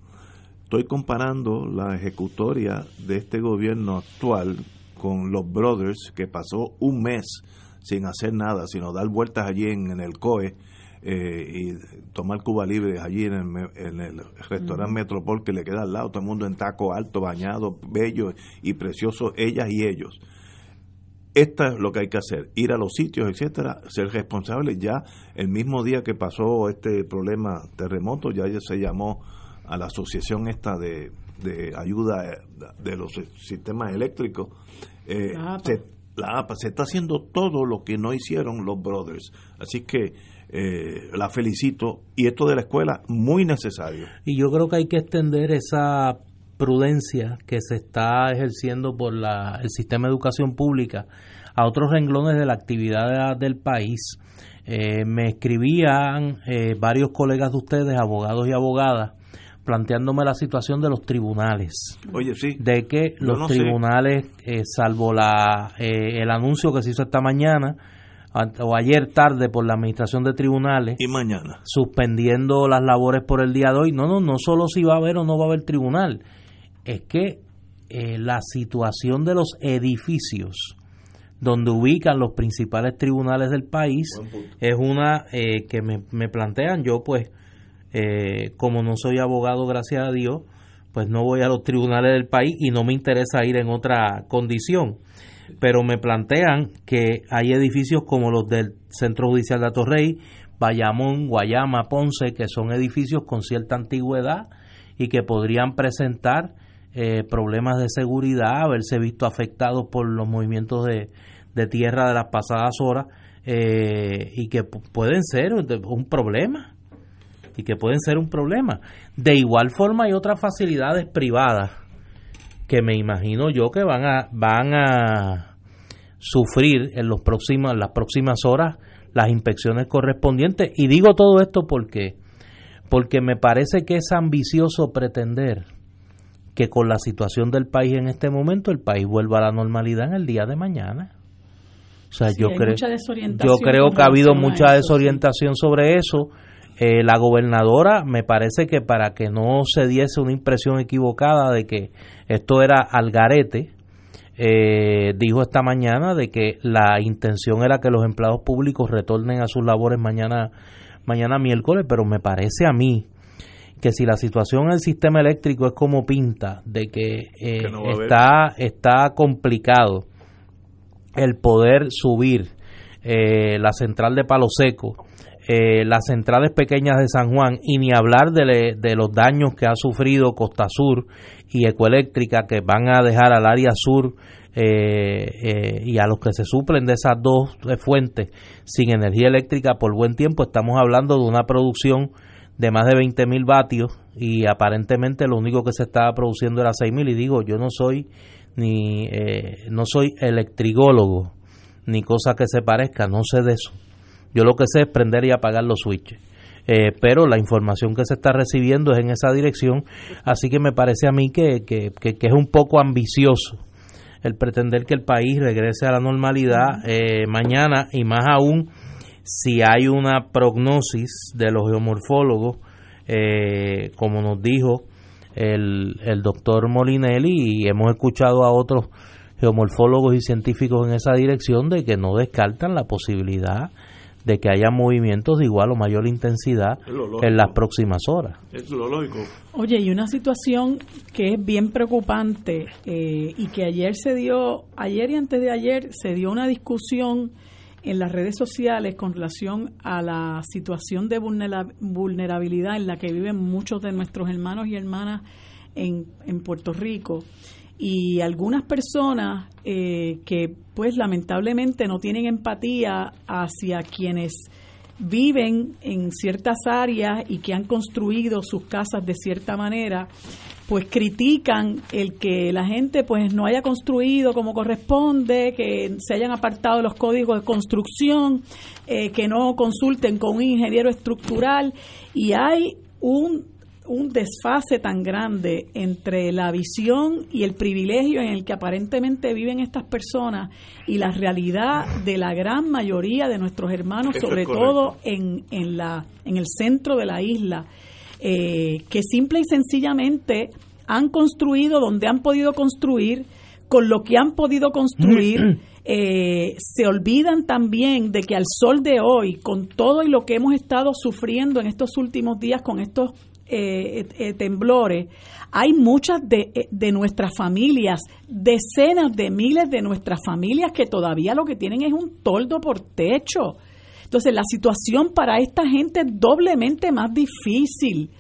Estoy comparando la ejecutoria de este gobierno actual con los Brothers, que pasó un mes sin hacer nada, sino dar vueltas allí en, el COE eh, y tomar Cuba Libre allí en el, restaurante Metropol que le queda al lado, todo el mundo en taco alto, bañado, bello y precioso, ellas y ellos. Esta es lo que hay que hacer, ir a los sitios, etcétera, ser responsable. Ya el mismo día que pasó este problema terremoto, ya se llamó a la asociación esta de, ayuda de los sistemas eléctricos. Eh, se, la APA se está haciendo todo lo que no hicieron los brothers. Así que eh, la felicito. Y esto de la escuela, muy necesario. Y yo creo que hay que extender esa prudencia que se está ejerciendo por la, el sistema de educación pública a otros renglones de la actividad del país. Eh, me escribían eh, varios colegas de ustedes, abogados y abogadas, planteándome la situación de los tribunales. Oye, sí. De que los tribunales, eh, salvo la, el anuncio que se hizo esta mañana, o ayer tarde por la administración de tribunales y mañana suspendiendo las labores por el día de hoy no no no solo si va a haber o no va a haber tribunal es que eh, la situación de los edificios donde ubican los principales tribunales del país es una eh, que me, plantean yo pues eh, como no soy abogado gracias a Dios pues no voy a los tribunales del país y no me interesa ir en otra condición. Pero me plantean que hay edificios como los del Centro Judicial de Atorrey, Bayamón, Guayama, Ponce, que son edificios con cierta antigüedad y que podrían presentar eh, problemas de seguridad, haberse visto afectados por los movimientos de, tierra de las pasadas horas eh, y que pueden ser un problema y que pueden ser un problema. De igual forma hay otras facilidades privadas que me imagino yo que van a van a sufrir en los próximos las próximas horas las inspecciones correspondientes y digo todo esto porque porque me parece que es ambicioso pretender que con la situación del país en este momento el país vuelva a la normalidad en el día de mañana. O sea, yo creo yo creo que ha habido mucha desorientación sobre eso. Eh, la gobernadora me parece que para que no se diese una impresión equivocada de que esto era al garete, eh, dijo esta mañana de que la intención era que los empleados públicos retornen a sus labores mañana, mañana miércoles, pero me parece a mí que si la situación en el sistema eléctrico es como pinta, de que, eh, está, está complicado el poder subir eh, la central de Palo Seco, eh, las centrales pequeñas de San Juan y ni hablar de, de, los daños que ha sufrido Costa Sur y Ecoeléctrica que van a dejar al área sur y a los que se suplen de esas dos fuentes sin energía eléctrica por buen tiempo, estamos hablando de una producción de más de 20 mil vatios y aparentemente lo único que se estaba produciendo era 6 mil. Y digo yo no soy ni eh, no soy electrigólogo ni cosa que se parezca no sé de eso. Yo lo que sé es prender y apagar los switches. Eh, pero la información que se está recibiendo es en esa dirección así que me parece a mí que, que, es un poco ambicioso el pretender que el país regrese a la normalidad eh, mañana y más aún si hay una prognosis de los geomorfólogos, eh, como nos dijo el, el doctor Molinelli, y hemos escuchado a otros geomorfólogos y científicos en esa dirección, de que no descartan la posibilidad de que haya movimientos de igual o mayor intensidad en las próximas horas. Es lo lógico. Oye, y una situación que es bien preocupante eh, y que ayer se dio, ayer y antes de ayer se dio una discusión en las redes sociales con relación a la situación de vulnerabilidad en la que viven muchos de nuestros hermanos y hermanas en, en Puerto Rico. Y algunas personas eh, que pues lamentablemente no tienen empatía hacia quienes viven en ciertas áreas y que han construido sus casas de cierta manera pues critican el que la gente pues no haya construido como corresponde, que se hayan apartado los códigos de construcción, eh, que no consulten con un ingeniero estructural. Y hay un, un desfase tan grande entre la visión y el privilegio en el que aparentemente viven estas personas y la realidad de la gran mayoría de nuestros hermanos, sobre todo en, en, la, en el centro de la isla eh, que simple y sencillamente han construido donde han podido construir, con lo que han podido construir. Eh, se olvidan también de que al sol de hoy, con todo y lo que hemos estado sufriendo en estos últimos días con estos eh, temblores, hay muchas de, de, nuestras familias, decenas de miles de nuestras familias que todavía lo que tienen es un toldo por techo. Entonces la situación para esta gente es doblemente más difícil.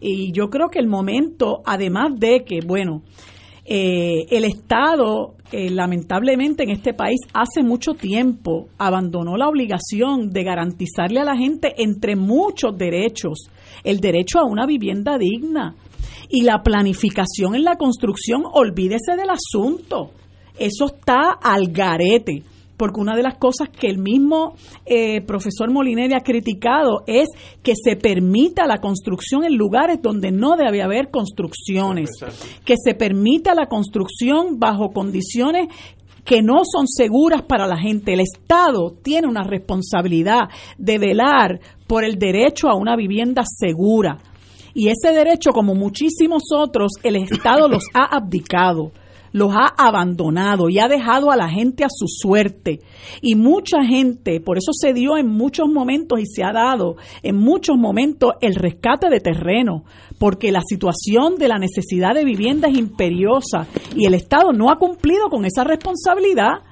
Y yo creo que el momento, además de que, bueno, eh, el Estado, eh, lamentablemente en este país, hace mucho tiempo abandonó la obligación de garantizarle a la gente, entre muchos derechos, el derecho a una vivienda digna. Y la planificación en la construcción, olvídese del asunto. Eso está al garete porque una de las cosas que el mismo eh, profesor Molinelli ha criticado es que se permita la construcción en lugares donde no debe haber construcciones, que se permita la construcción bajo condiciones que no son seguras para la gente. El Estado tiene una responsabilidad de velar por el derecho a una vivienda segura. Y ese derecho, como muchísimos otros, el Estado los ha abdicado los ha abandonado y ha dejado a la gente a su suerte. Y mucha gente, por eso se dio en muchos momentos y se ha dado en muchos momentos el rescate de terreno, porque la situación de la necesidad de vivienda es imperiosa y el Estado no ha cumplido con esa responsabilidad.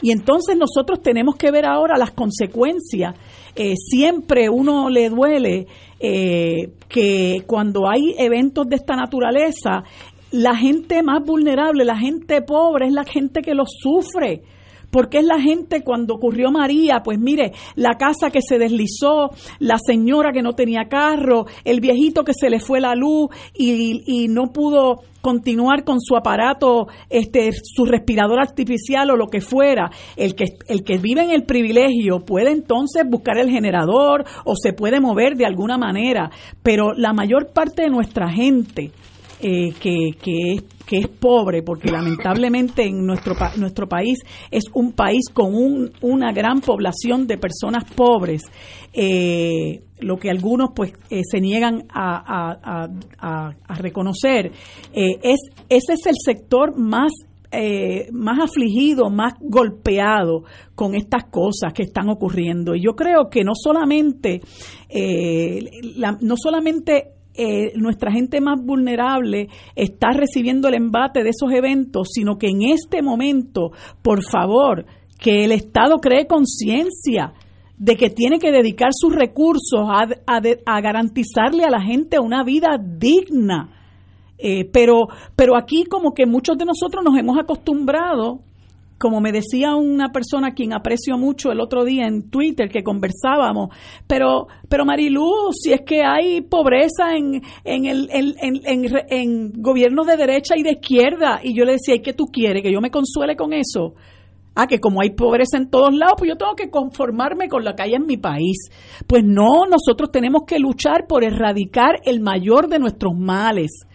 Y entonces nosotros tenemos que ver ahora las consecuencias. Eh, siempre uno le duele eh, que cuando hay eventos de esta naturaleza, la gente más vulnerable, la gente pobre, es la gente que los sufre. Porque es la gente cuando ocurrió María, pues mire, la casa que se deslizó, la señora que no tenía carro, el viejito que se le fue la luz y, y no pudo continuar con su aparato, este, su respirador artificial o lo que fuera, el que, el que vive en el privilegio puede entonces buscar el generador o se puede mover de alguna manera, pero la mayor parte de nuestra gente eh, que, que, es, que es pobre, porque lamentablemente en nuestro, nuestro país es un país con un, una gran población de personas pobres, eh, lo que algunos pues eh, se niegan a, a, reconocer, es, ese es el sector más más afligido, más golpeado con estas cosas que están ocurriendo. Y yo creo que no solamente, no solamente eh, nuestra gente más vulnerable está recibiendo el embate de esos eventos, sino que en este momento, por favor, que el Estado cree conciencia de que tiene que dedicar sus recursos a, a, garantizarle a la gente una vida digna. Eh, pero, pero aquí como que muchos de nosotros nos hemos acostumbrado como me decía una persona a quien aprecio mucho el otro día en Twitter que conversábamos, pero, pero Marilú, si es que hay pobreza en, en, el, en, en, en gobiernos de derecha y de izquierda, y yo le decía, ¿y qué tú quieres? ¿Que yo me consuele con eso? Ah, que como hay pobreza en todos lados, pues yo tengo que conformarme con la que hay en mi país. Pues no, nosotros tenemos que luchar por erradicar el mayor de nuestros males.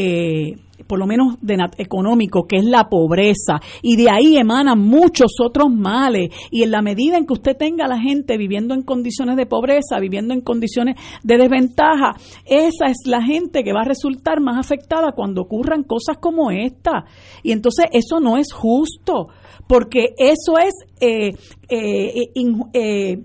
Eh, por lo menos de económico, que es la pobreza, y de ahí emanan muchos otros males. Y en la medida en que usted tenga a la gente viviendo en condiciones de pobreza, viviendo en condiciones de desventaja, esa es la gente que va a resultar más afectada cuando ocurran cosas como esta. Y entonces eso no es justo, porque eso es eh, eh, eh,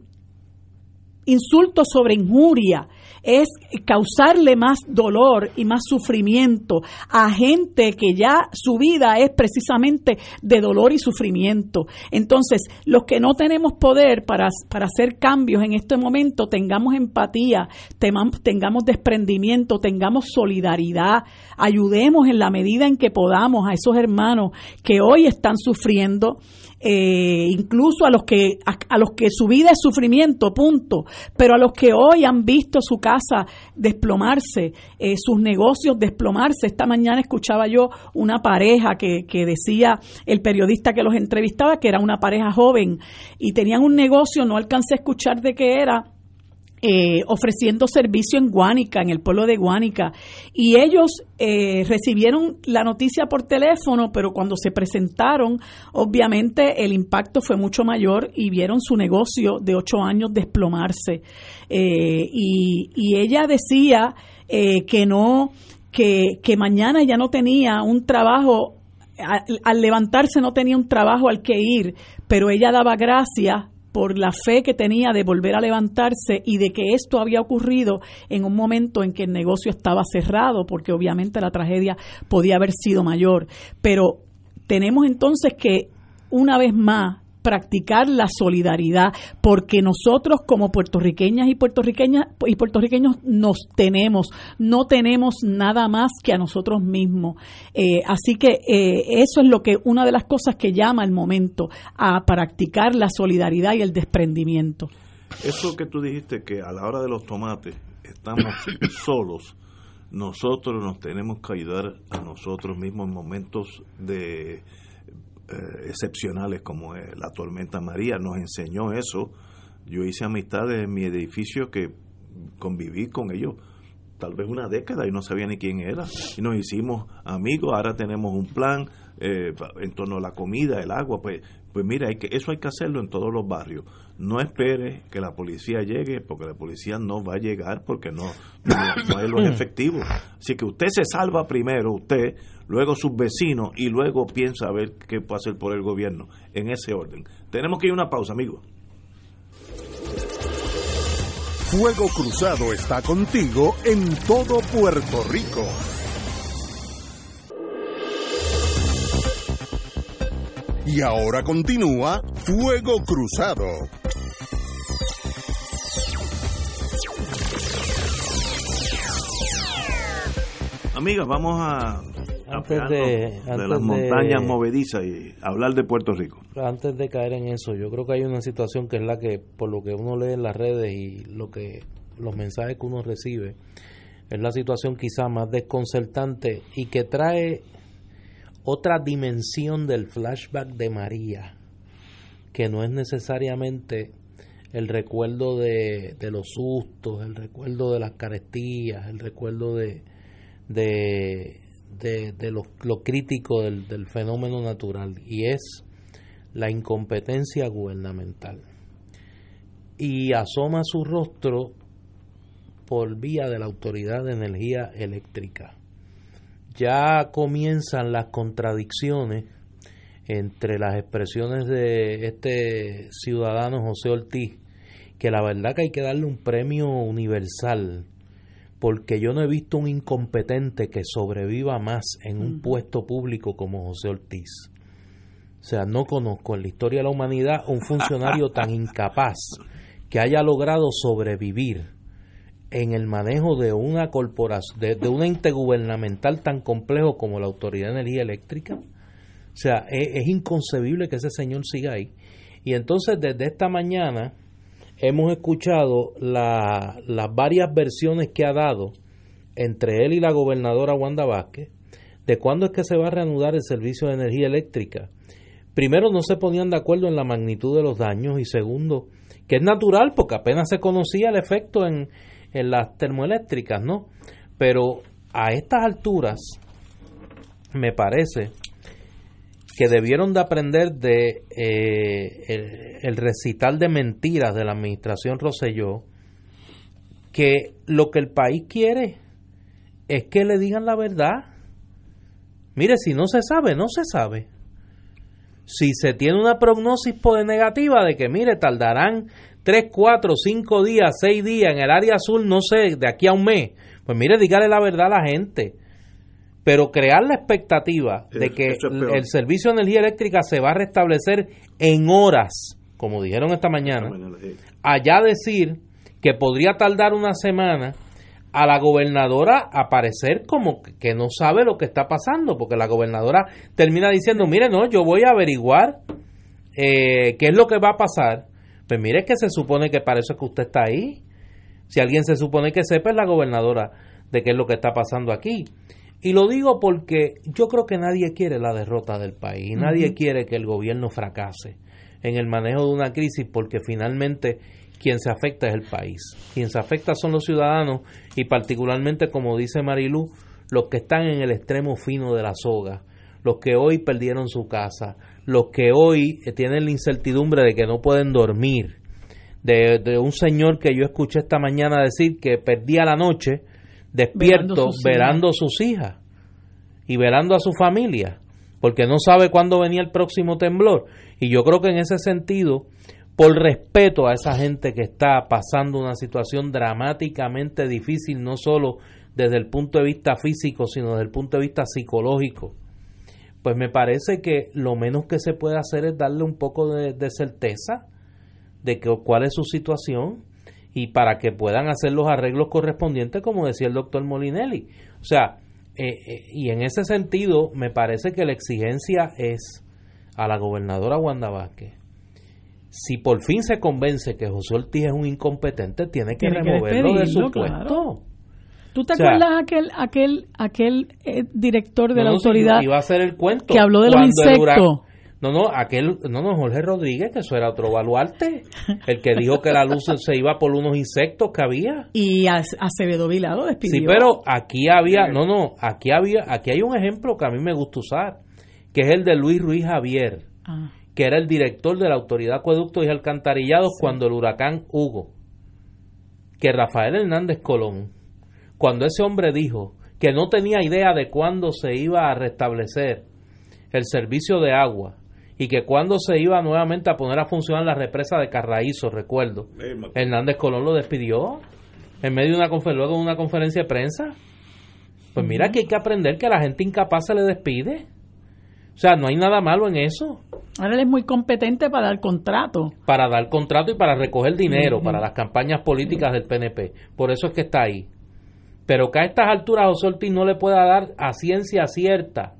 insulto sobre injuria es causarle más dolor y más sufrimiento a gente que ya su vida es precisamente de dolor y sufrimiento. Entonces, los que no tenemos poder para, para hacer cambios en este momento, tengamos empatía, tengamos desprendimiento, tengamos solidaridad, ayudemos en la medida en que podamos a esos hermanos que hoy están sufriendo eh, incluso a los que a, los que su vida es sufrimiento, punto, pero a los que hoy han visto su casa desplomarse, eh, sus negocios desplomarse. Esta mañana escuchaba yo una pareja que, que decía el periodista que los entrevistaba que era una pareja joven y tenían un negocio, no alcancé a escuchar de qué era, eh, ofreciendo servicio en Guánica, en el pueblo de Guánica. Y ellos eh, recibieron la noticia por teléfono, pero cuando se presentaron, obviamente el impacto fue mucho mayor y vieron su negocio de ocho años desplomarse. Eh, y, ella decía que no, que, que mañana ya no tenía un trabajo al, levantarse no tenía un trabajo al que ir, pero ella daba gracias por la fe que tenía de volver a levantarse y de que esto había ocurrido en un momento en que el negocio estaba cerrado, porque obviamente la tragedia podía haber sido mayor. Pero tenemos entonces que, una vez más, practicar la solidaridad, porque nosotros como puertorriqueñas y puertorriqueñas y puertorriqueños nos tenemos, no tenemos nada más que a nosotros mismos. Eh, así que eh, eso es lo que una de las cosas que llama el momento a practicar la solidaridad y el desprendimiento. Eso que tú dijiste que a la hora de los tomates estamos solos nosotros nos tenemos que ayudar a nosotros mismos en momentos de eh, excepcionales como la tormenta María nos enseñó eso. Yo hice amistades en mi edificio que conviví con ellos tal vez una década y no sabía ni quién era. Y nos hicimos amigos, ahora tenemos un plan eh, en torno a la comida, el agua, pues Pues mira, hay que, eso hay que hacerlo en todos los barrios. No espere que la policía llegue, porque la policía no va a llegar porque no, no, hay los efectivos. Así que usted se salva primero, usted, luego sus vecinos y luego piensa a ver qué puede hacer por el gobierno, en ese orden. Tenemos que ir a una pausa, amigos. Fuego Cruzado está contigo en todo Puerto Rico. Y ahora continúa Fuego Cruzado. Amigas, vamos a antes de, las montañas movedizas y hablar de Puerto Rico. Antes de caer en eso, yo creo que hay una situación que es la que, por lo que uno lee en las redes y lo que los mensajes que uno recibe, es la situación quizá más desconcertante y que trae otra dimensión del flashback de María, que no es necesariamente el recuerdo de, de los sustos, el recuerdo de las carestías, el recuerdo de, de, de, lo, crítico del, del fenómeno natural, y es la incompetencia gubernamental. Y asoma su rostro por vía de la Autoridad de Energía Eléctrica ya comienzan las contradicciones entre las expresiones de este ciudadano José Ortiz, que la verdad que hay que darle un premio universal, porque yo no he visto un incompetente que sobreviva más en un puesto público como José Ortiz. O sea, no conozco en la historia de la humanidad un funcionario tan incapaz que haya logrado sobrevivir en el manejo de una corporación, de, de una intergubernamental tan complejo como la Autoridad de Energía Eléctrica. O sea, es, inconcebible que ese señor siga ahí. Y entonces desde esta mañana hemos escuchado las varias versiones que ha dado entre él y la gobernadora Wanda Vázquez de cuándo es que se va a reanudar el servicio de energía eléctrica. Primero, no se ponían de acuerdo en la magnitud de los daños y segundo, que es natural porque apenas se conocía el efecto en, en las termoeléctricas, ¿no? Pero a estas alturas, me parece que debieron de aprender de eh, el, recital de mentiras de la administración Roselló, que lo que el país quiere es que le digan la verdad. Mire, si no se sabe, no se sabe. Si se tiene una prognosis negativa de que, mire, tardarán 3, 4, 5 días, 6 días en el área azul, no sé, de aquí a un mes, pues mire, dígale la verdad a la gente. Pero crear la expectativa de que el servicio de energía eléctrica se va a restablecer en horas, como dijeron esta mañana, allá decir que podría tardar una semana, a la gobernadora aparecer como que no sabe lo que está pasando, porque la gobernadora termina diciendo, mire, no, yo voy a averiguar eh, qué es lo que va a pasar pues mire que se supone que para eso es que usted está ahí. Si alguien se supone que sepa es la gobernadora de qué es lo que está pasando aquí. Y lo digo porque yo creo que nadie quiere la derrota del país, nadie quiere que el gobierno fracase en el manejo de una crisis porque finalmente quien se afecta es el país. Quien se afecta son los ciudadanos y particularmente, como dice Marilú, los que están en el extremo fino de la soga, los que hoy perdieron su casa, los que hoy eh, tienen la incertidumbre de que no pueden dormir, de, un señor que yo escuché esta mañana decir que perdía la noche despierto velando sus, sus hijas y velando a su familia, porque no sabe cuándo venía el próximo temblor. Y yo creo que en ese sentido, por respeto a esa gente que está pasando una situación dramáticamente difícil, no solo desde el punto de vista físico, sino desde el punto de vista psicológico, pues me parece que lo menos que se puede hacer es darle un poco de, certeza de que, cuál es su situación y para que puedan hacer los arreglos correspondientes, como decía el doctor Molinelli. O sea, eh, eh, y en ese sentido, me parece que la exigencia es a la gobernadora Wanda Vázquez. Si por fin se convence que José Ortiz es un incompetente, tiene que removerlo de su puesto. ¿Tú te acuerdas aquel aquel aquel eh, director de la autoridad iba a hacer el cuento que habló de los insectos? No, no, aquel, no, no, Jorge Rodríguez, que eso era otro baluarte, el que dijo que la luz se iba por unos insectos que había. Y Acevedo Vilado despidió. Sí, pero aquí había, no, no, aquí había, aquí hay un ejemplo que a mí me gusta usar, que es el de Luis Ruiz Javier, ah. que era el director de la Autoridad Acueductos y Alcantarillados cuando el huracán Hugo, que Rafael Hernández Colón, cuando ese hombre dijo que no tenía idea de cuándo se iba a restablecer el servicio de agua y que cuando se iba nuevamente a poner a funcionar la represa de Carraízo, recuerdo, Hernández Colón lo despidió en medio de una, luego de una conferencia de prensa. Pues mira que hay que aprender que a la gente incapaz se le despide. O sea, no hay nada malo en eso. Ahora él es muy competente para dar contrato. Para dar contrato y para recoger dinero para las campañas políticas del PNP. Por eso es que está ahí. Pero que a estas alturas José Ortiz no le pueda dar a ciencia cierta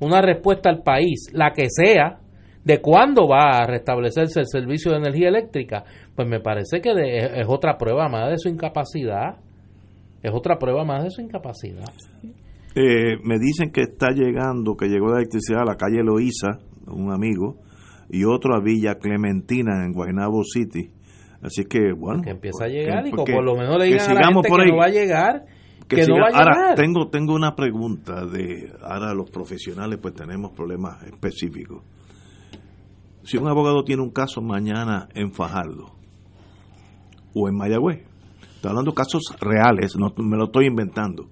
una respuesta al país, la que sea, de cuándo va a restablecerse el servicio de energía eléctrica, pues me parece que es otra prueba más de su incapacidad. Es otra prueba más de su incapacidad. Eh, me dicen que está llegando, que llegó la electricidad a la calle Loíza, un amigo, y otro a Villa Clementina en Guaynabo City. Así que, bueno. Que empieza a llegar y por lo menos le digan a la gente que no va a llegar. Que, no va a ahora, tengo, tengo una pregunta de, ahora los profesionales pues tenemos problemas específicos. Si un abogado tiene un caso mañana en Fajardo o en Mayagüez, estoy hablando de casos reales, no me lo estoy inventando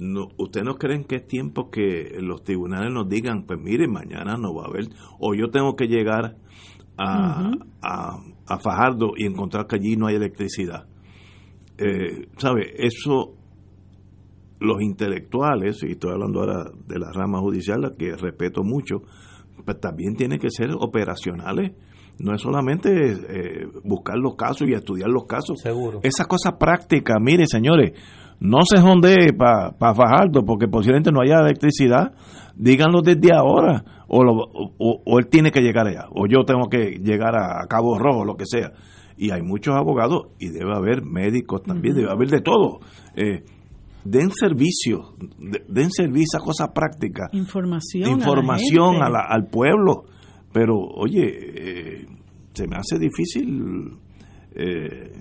no, ¿ustedes no creen que es tiempo que los tribunales nos digan, pues mire, mañana no va a haber, o yo tengo que llegar a, a, Fajardo y encontrar que allí no hay electricidad? Eh, ¿Sabe? Eso, los intelectuales, y estoy hablando ahora de la rama judicial, la que respeto mucho, pues también tienen que ser operacionales no es solamente eh, buscar los casos y estudiar los casos. Seguro. Esa cosa práctica, mire señores, no se jondee para pa Fajardo porque posiblemente no haya electricidad, díganlo desde ahora, o, o, él tiene que llegar allá, o yo tengo que llegar a Cabo Rojo, lo que sea. Y hay muchos abogados, y debe haber médicos también, debe haber de todo. Eh, den servicio, den servicio a cosas prácticas. Información. Información al pueblo. Pero, oye, eh, se me hace difícil eh,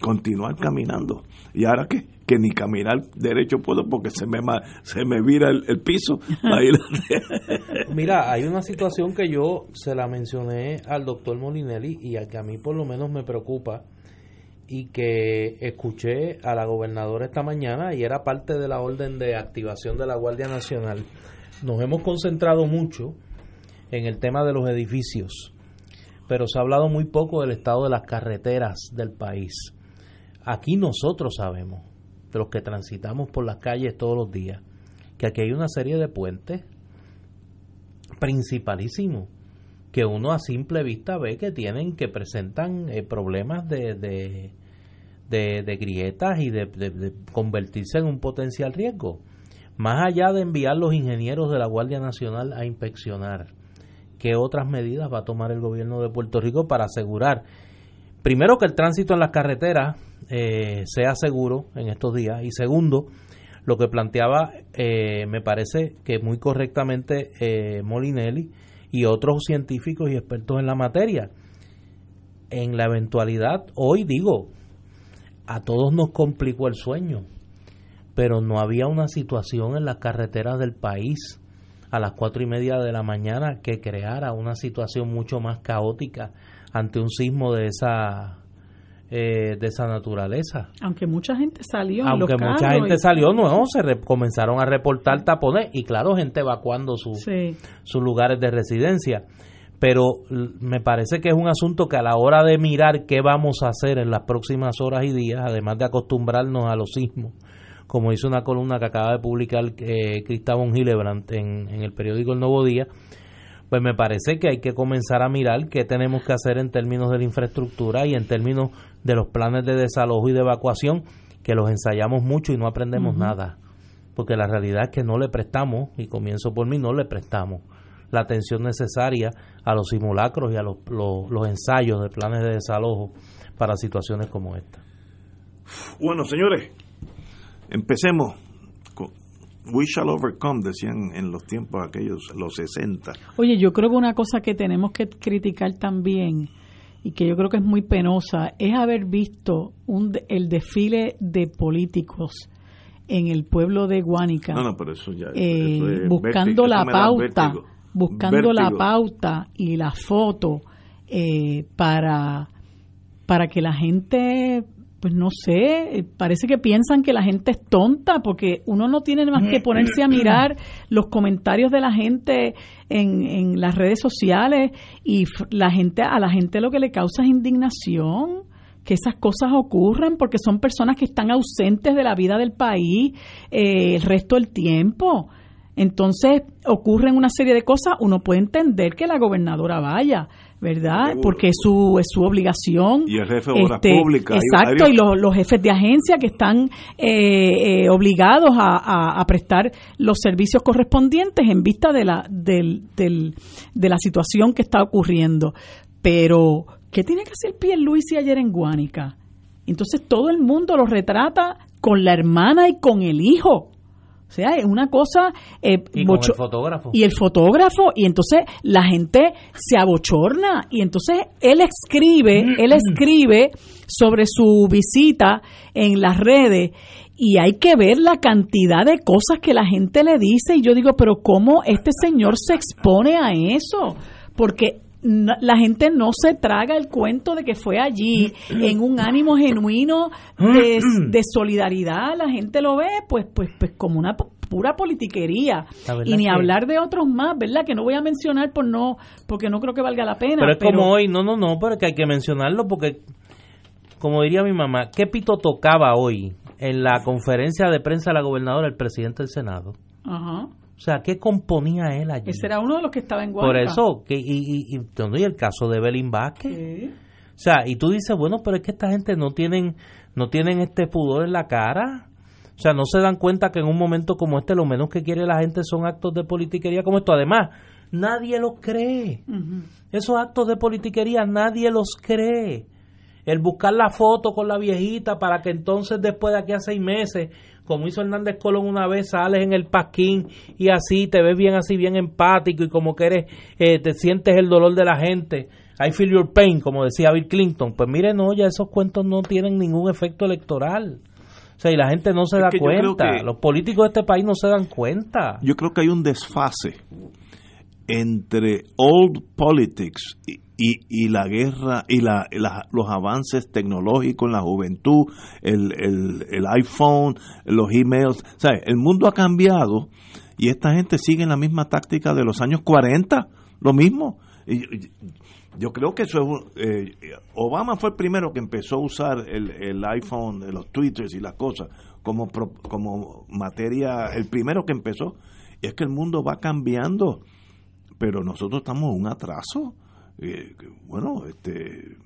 continuar caminando. ¿Y ahora qué? Que ni caminar derecho puedo porque se me, se me vira el, piso. Mira, hay una situación que yo se la mencioné al doctor Molinelli y a que a mí por lo menos me preocupa y que escuché a la gobernadora esta mañana y era parte de la orden de activación de la Guardia Nacional. Nos hemos concentrado mucho en el tema de los edificios, pero se ha hablado muy poco del estado de las carreteras del país. Aquí nosotros sabemos, de los que transitamos por las calles todos los días, que aquí hay una serie de puentes principalísimos que uno a simple vista ve que tienen, que presentan eh, problemas de, de, de, grietas y de, de, convertirse en un potencial riesgo. Más allá de enviar los ingenieros de la Guardia Nacional a inspeccionar, ¿qué otras medidas va a tomar el gobierno de Puerto Rico para asegurar, primero, que el tránsito en las carreteras eh, sea seguro en estos días. Y segundo, lo que planteaba, eh, me parece que muy correctamente eh, Molinelli y otros científicos y expertos en la materia. En la eventualidad, hoy digo, a todos nos complicó el sueño, pero no había una situación en las carreteras del país a las cuatro y media de la mañana que creara una situación mucho más caótica ante un sismo de esa eh, de esa naturaleza. Aunque mucha gente salió. Aunque mucha gente salió, no, se comenzaron a reportar tapones y claro, gente evacuando sus lugares de residencia. Pero me parece que es un asunto que a la hora de mirar qué vamos a hacer en las próximas horas y días, además de acostumbrarnos a los sismos, como hizo una columna que acaba de publicar eh, Cristóbal Gilebrandt en, en el periódico El Nuevo Día, pues me parece que hay que comenzar a mirar qué tenemos que hacer en términos de la infraestructura y en términos de los planes de desalojo y de evacuación, que los ensayamos mucho y no aprendemos nada. Porque la realidad es que no le prestamos, y comienzo por mí, no le prestamos la atención necesaria a los simulacros y a los, los ensayos de planes de desalojo para situaciones como esta. Bueno, señores, empecemos We shall overcome, decían en los tiempos aquellos, los 60. Oye, yo creo que una cosa que tenemos que criticar también, y que yo creo que es muy penosa, es haber visto un, el desfile de políticos en el pueblo de Guánica, no, no, pero eso ya, eh, buscando la pauta buscando la pauta y la foto eh, para, para que la gente pues no sé, parece que piensan que la gente es tonta porque uno no tiene más que ponerse a mirar los comentarios de la gente en, en las redes sociales y la gente a la gente lo que le causa es indignación que esas cosas ocurran porque son personas que están ausentes de la vida del país eh, el resto del tiempo. Entonces ocurren una serie de cosas, uno puede entender que la gobernadora vaya, ¿verdad? Porque es su, es su obligación. Y el jefe de obras este, públicas. Exacto, y los, los, jefes de agencia que están eh, eh, obligados a, a, prestar los servicios correspondientes en vista de la, del, del, de la situación que está ocurriendo. Pero, ¿qué tiene que hacer Pierluisi ayer en Guánica? Entonces todo el mundo lo retrata con la hermana y con el hijo. O sea, es una cosa... Eh, y el fotógrafo. Y el fotógrafo, y entonces la gente se abochorna, y entonces él escribe, él escribe sobre su visita en las redes, y hay que ver la cantidad de cosas que la gente le dice, y yo digo, pero ¿cómo este señor se expone a eso? Porque la gente no se traga el cuento de que fue allí en un ánimo genuino de, solidaridad, la gente lo ve pues pues pues como una pura politiquería y ni hablar de otros más, ¿verdad? Que no voy a mencionar por no porque no creo que valga la pena. Pero es como hoy, no, no, no, pero que hay que mencionarlo porque como diría mi mamá, ¿qué pito tocaba hoy en la conferencia de prensa de la gobernadora el presidente del Senado? Ajá. O sea, ¿qué componía él allí? Ese era uno de los que estaba en Guadalajara. Por eso, que, y, y, y, el caso de Belín Vázquez. O sea, y tú dices, bueno, pero es que esta gente no tienen, no tienen este pudor en la cara. O sea, no se dan cuenta que en un momento como este lo menos que quiere la gente son actos de politiquería como esto. Además, nadie los cree. Esos actos de politiquería nadie los cree. El buscar la foto con la viejita para que entonces después de aquí a seis meses como hizo Hernández Colón una vez, sales en el pasquín y así te ves bien así, bien empático y como que eres, eh, te sientes el dolor de la gente. I feel your pain, como decía Bill Clinton. Pues mire, no, ya esos cuentos no tienen ningún efecto electoral. O sea, y la gente no se da cuenta. Los políticos de este país no se dan cuenta. Yo creo que hay un desfase entre old politics y, y, la guerra y la, los avances tecnológicos en la juventud, el, el, iPhone, los emails. Sea, el mundo ha cambiado y esta gente sigue en la misma táctica de los años 40, lo mismo. Y, yo creo que eso es. Eh, Obama fue el primero que empezó a usar el, el iPhone, los Twitters y las cosas como, como materia, el primero que empezó. Y es que el mundo va cambiando, pero nosotros estamos un atraso eh, bueno, este,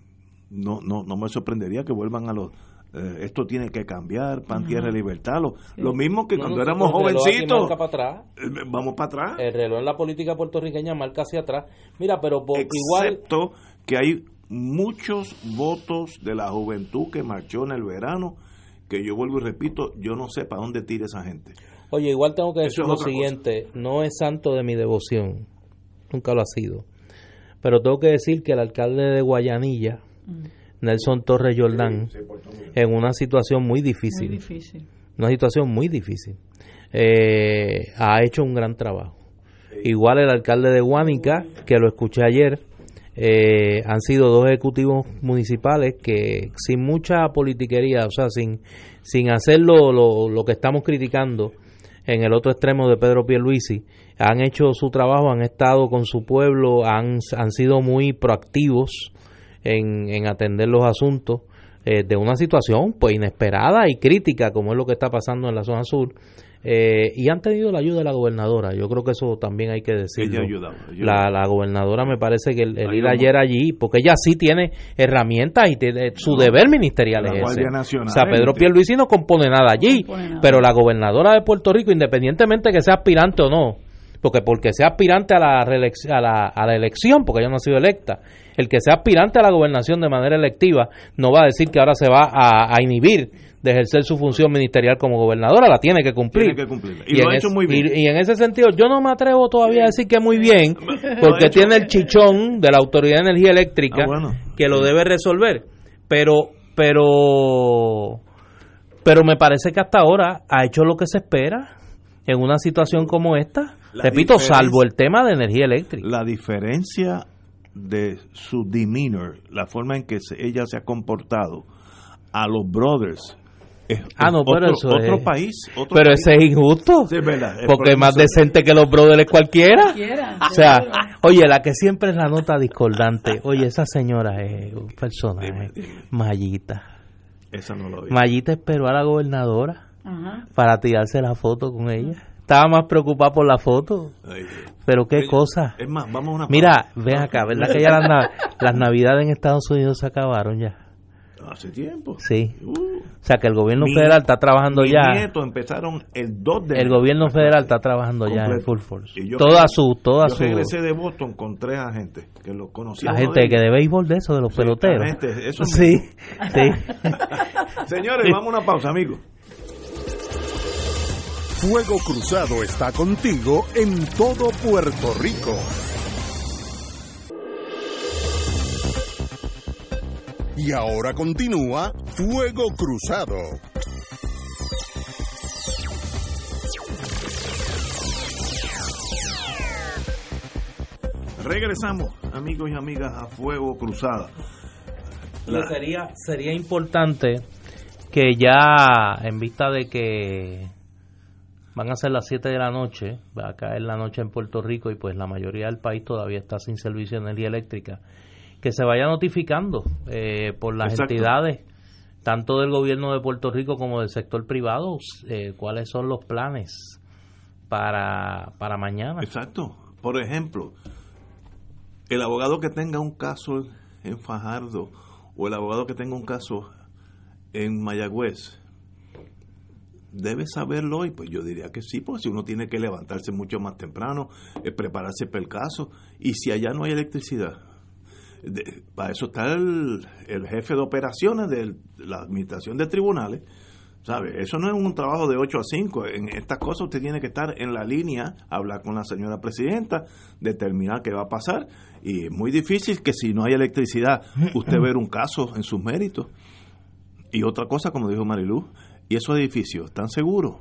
no, no, no me sorprendería que vuelvan a los eh, esto tiene que cambiar, pan, tierra, libertad. Lo, mismo que cuando éramos jovencitos. Eh, vamos para atrás. El reloj en la política puertorriqueña marca hacia atrás. Mira, pero Excepto que hay muchos votos de la juventud que marchó en el verano, que yo vuelvo y repito, yo no sé para dónde tira esa gente. Oye, igual tengo que decir lo siguiente, no es santo de mi devoción, nunca lo ha sido pero tengo que decir que el alcalde de Guayanilla, mm. Nelson Torres Jordán, en una situación muy difícil, una situación muy difícil, eh, ha hecho un gran trabajo. Igual el alcalde de Guánica, que lo escuché ayer, eh, han sido dos ejecutivos municipales que sin mucha politiquería, o sea, sin, sin hacer lo, lo, lo que estamos criticando en el otro extremo de Pedro Pierluisi, han hecho su trabajo, han estado con su pueblo, han, han sido muy proactivos en, en atender los asuntos eh, de una situación pues inesperada y crítica como es lo que está pasando en la zona sur eh, y han tenido la ayuda de la gobernadora. Yo creo que eso también hay que decirlo. La, la, gobernadora me parece que el, ir ayer allí, porque ella sí tiene herramientas y tiene, su deber ministerial es ese. o sea, Pedro Pierluisi no compone nada allí, pero la gobernadora de Puerto Rico, independientemente que sea aspirante o no, porque porque sea aspirante a la, a la, a la elección, porque ella no ha sido electa, el que sea aspirante a la gobernación de manera electiva no va a decir que ahora se va a, a inhibir de ejercer su función ministerial como gobernadora, la tiene que cumplir. Y, lo ha hecho muy bien. Y, en ese sentido, yo no me atrevo todavía a decir que muy bien, porque tiene el chichón de la Autoridad de Energía Eléctrica ah, que lo debe resolver. Pero, pero, pero me parece que hasta ahora ha hecho lo que se espera en una situación como esta Repito, salvo el tema de energía eléctrica. La diferencia de su demeanor, la forma en que ella se ha comportado a los brothers ah, no, pero eso otro país. pero ese es injusto. porque es más decente que los brothers cualquiera. o sea, oye, la que siempre es la nota discordante. Oye, esa señora es un personaje. Mayita. Esa no lo vi. Mayita esperó a la gobernadora para tirarse la foto con ella. Estaba más preocupada por la foto. pero qué cosa. Es más, vamos a una Mira, ven acá, ¿verdad que ya las, las navidades en Estados Unidos se acabaron ya? Hace tiempo. Sí. Uh. o sea que el gobierno federal está trabajando mi ya. nietos empezaron el 2 de El gobierno federal está trabajando ya en full force. toda su toda yo su regresé de Boston con tres agentes que lo conocían. La gente que de béisbol de eso de los peloteros. eso sí. sí. Señores, vamos a una pausa, amigos. Fuego Cruzado está contigo en todo Puerto Rico. Y ahora continúa Fuego Cruzado. Regresamos, amigos y amigas, a Fuego Cruzado. Sería, sería importante que ya, en vista de que van a ser las 7 de la noche, va a caer la noche en Puerto Rico y pues la mayoría del país todavía está sin servicio de energía eléctrica, que se vaya notificando eh, por las entidades, tanto del gobierno de Puerto Rico como del sector privado, eh, cuáles son los planes para, para mañana. Exacto. Por ejemplo, el abogado que tenga un caso en Fajardo o el abogado que tenga un caso en Mayagüez, debe saberlo hoy, pues yo diría que sí, porque si uno tiene que levantarse mucho más temprano, eh, prepararse para el caso, y si allá no hay electricidad, para eso está el, jefe de operaciones de la administración de tribunales. ¿Sabe? Eso no es un trabajo de 8 a 5. En estas cosas usted tiene que estar en la línea, hablar con la señora presidenta, determinar qué va a pasar. Y es muy difícil que si no hay electricidad, usted ver un caso en sus méritos. Y otra cosa, como dijo Marilu, ¿y esos edificios están seguros?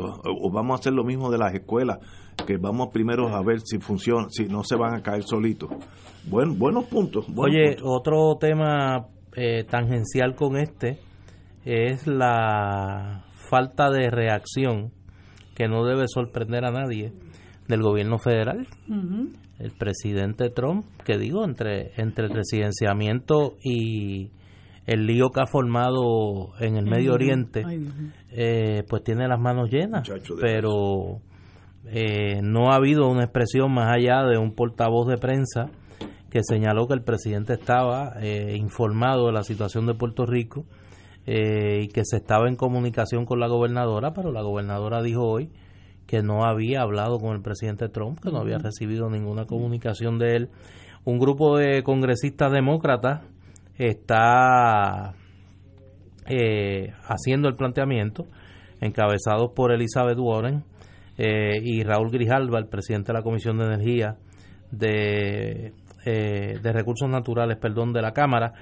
o vamos a hacer lo mismo de las escuelas, que vamos primero a ver si funciona, si no se van a caer solitos. Buen, buenos puntos. Oye, otro tema eh, tangencial con este es la falta de reacción que no debe sorprender a nadie del gobierno federal. El presidente Trump, que digo, entre, entre el residenciamiento y el lío que ha formado en el Medio Oriente, eh, pues tiene las manos llenas. Pero eh, no ha habido una expresión más allá de un portavoz de prensa que señaló que el presidente estaba eh, informado de la situación de Puerto Rico y que se estaba en comunicación con la gobernadora, pero la gobernadora dijo hoy que no había hablado con el presidente Trump, que no había recibido ninguna comunicación de él. Un grupo de congresistas demócratas está eh, haciendo el planteamiento, encabezados por Elizabeth Warren eh, y Raúl Grijalva, el presidente de la Comisión de Energía de, eh, de Recursos Naturales, perdón, de la Cámara,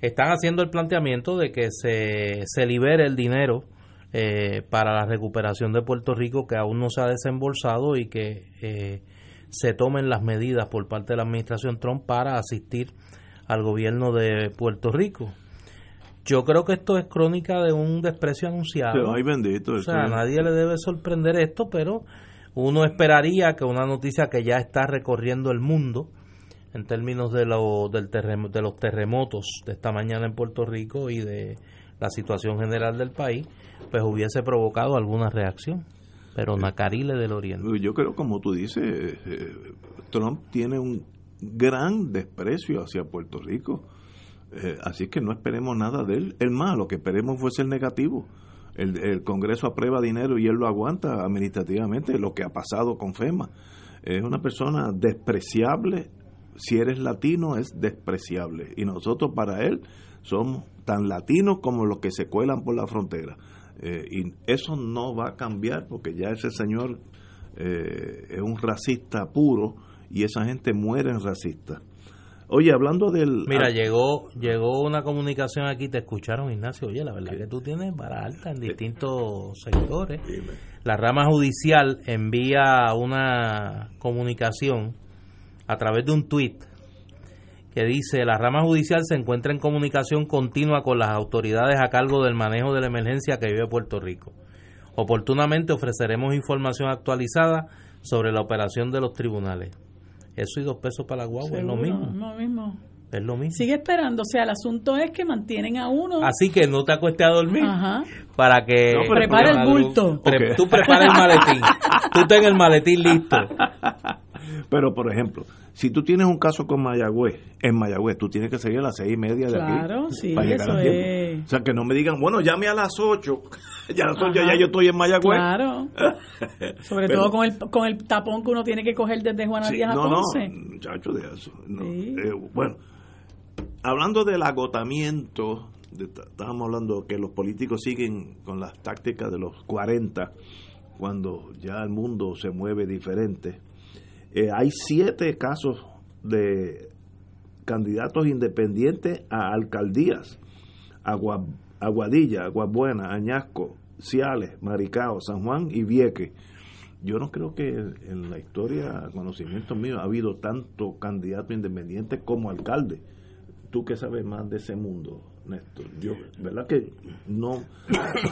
están haciendo el planteamiento de que se, se libere el dinero para la recuperación de Puerto Rico que aún no se ha desembolsado y que se tomen las medidas por parte de la administración Trump para asistir al gobierno de Puerto Rico. Yo creo que esto es crónica de un desprecio anunciado. ay bendito. O sea, a nadie le debe sorprender esto, pero uno esperaría que una noticia que ya está recorriendo el mundo en términos de, lo, del de los terremotos de esta mañana en Puerto Rico y de la situación general del país, pues hubiese provocado alguna reacción. Pero Nacarile del Oriente. Yo creo, como tú dices, eh, Trump tiene un gran desprecio hacia Puerto Rico. Eh, así que no esperemos nada de él. El más, lo que esperemos fue ser negativo. El, Congreso aprueba dinero y él lo aguanta administrativamente, lo que ha pasado con FEMA. Es una persona despreciable. Si eres latino, es despreciable. Y nosotros para él somos tan latinos como los que se cuelan por la frontera. Eh, y eso no va a cambiar porque ya ese señor eh, es un racista puro y esa gente muere en racista. Oye, hablando del... Mira, llegó llegó una comunicación aquí, te escucharon Ignacio, oye, la verdad que tú tienes vara alta en distintos sectores. La rama judicial envía una comunicación a través de un tuit que dice, la rama judicial se encuentra en comunicación continua con las autoridades a cargo del manejo de la emergencia que vive Puerto Rico. Oportunamente ofreceremos información actualizada sobre la operación de los tribunales. Eso y dos pesos para la guagua es lo mismo. mismo. Es lo mismo. Sigue esperando, o sea, el asunto es que mantienen a uno. Así que no te acuestes a dormir. Para que. prepara el bulto. Tú preparas el maletín. tú ten el maletín listo. Pero, por ejemplo, si tú tienes un caso con Mayagüez, en Mayagüez, tú tienes que seguir a las seis y media de claro, sí, eso es. O sea, que no me digan, bueno, llame a las ocho. ya, ya yo estoy en Mayagüez. Claro. Sobre todo con el, con el tapón que uno tiene que coger desde Juana Díaz a no, Ponce. No, muchacho, de eso. Eh, bueno, hablando del agotamiento, estábamos hablando que los políticos siguen con las tácticas de los 40, cuando ya el mundo se mueve diferente eh, hay siete casos de candidatos independientes a alcaldías. Aguadilla, Aguabuena, Añasco, Ciales, Maricao, San Juan y Vieque. Yo no creo que en la historia, conocimiento mío, ha habido tanto candidato independiente como alcalde. Tú que sabes más de ese mundo, Néstor. Yo, ¿verdad que no?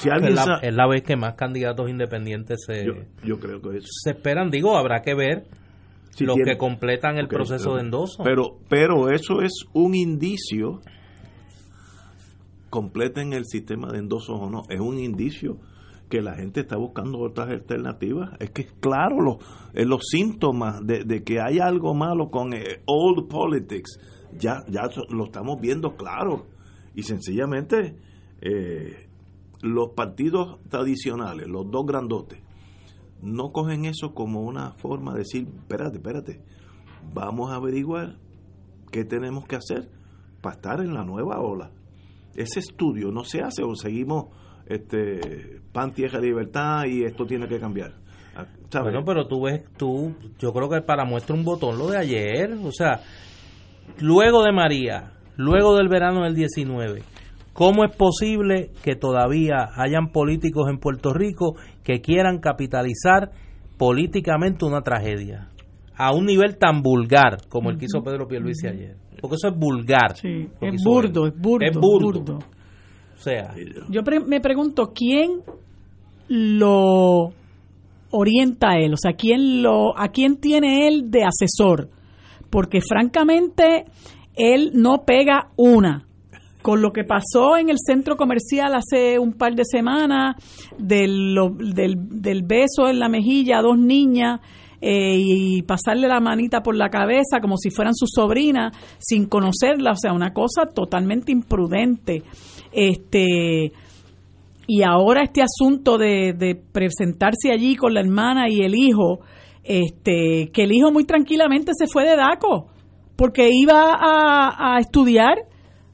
Si es, la, vez que más candidatos independientes se, yo, creo que se esperan. Digo, habrá que ver los que completan el proceso de endoso. Pero, pero eso es un indicio, completen el sistema de endosos o no, es un indicio que la gente está buscando otras alternativas. Es que es claro los, eh, los síntomas de, que hay algo malo con eh, old politics. Ya, ya lo estamos viendo claro. Y sencillamente eh, los partidos tradicionales, los dos grandotes, no cogen eso como una forma de decir, espérate, espérate, vamos a averiguar qué tenemos que hacer para estar en la nueva ola. Ese estudio no se hace o seguimos este pan, tierra, libertad y esto tiene que cambiar. Ah, bueno, pero tú ves, tú, yo creo que para muestra un botón lo de ayer, o sea, luego de María, luego del verano del 19, ¿Cómo es posible que todavía hayan políticos en Puerto Rico que quieran capitalizar políticamente una tragedia? A un nivel tan vulgar como el que hizo Pedro Pierluisi ayer. Porque eso es vulgar. Sí, es burdo, es burdo, es burdo. O sea, yo me pregunto quién lo orienta a él, o sea, quién lo a quién tiene él de asesor, porque francamente él no pega una con lo que pasó en el centro comercial hace un par de semanas, del, del, beso en la mejilla a dos niñas eh, y pasarle la manita por la cabeza como si fueran sus sobrinas sin conocerla, o sea, una cosa totalmente imprudente. Este y ahora este asunto de, presentarse allí con la hermana y el hijo, este, que el hijo muy tranquilamente se fue de DACO porque iba a estudiar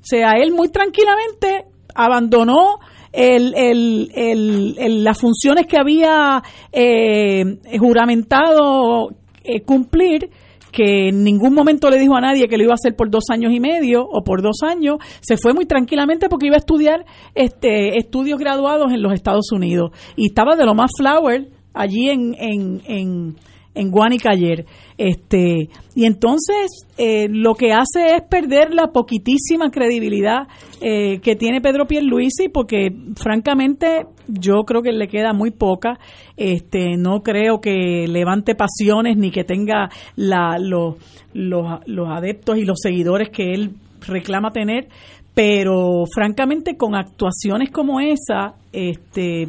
o sea, él muy tranquilamente abandonó el, el, las funciones que había eh, juramentado eh, cumplir que en ningún momento le dijo a nadie que lo iba a hacer por dos años y medio o por dos años, se fue muy tranquilamente porque iba a estudiar este estudios graduados en los Estados Unidos. Y estaba de lo más flower allí en, en, en, en Guanica ayer. Este, y entonces eh, lo que hace es perder la poquitísima credibilidad eh, que tiene Pedro Pierluisi, porque francamente yo creo que le queda muy poca. Este, no creo que levante pasiones ni que tenga la, los, los adeptos y los seguidores que él reclama tener, pero francamente con actuaciones como esa, este,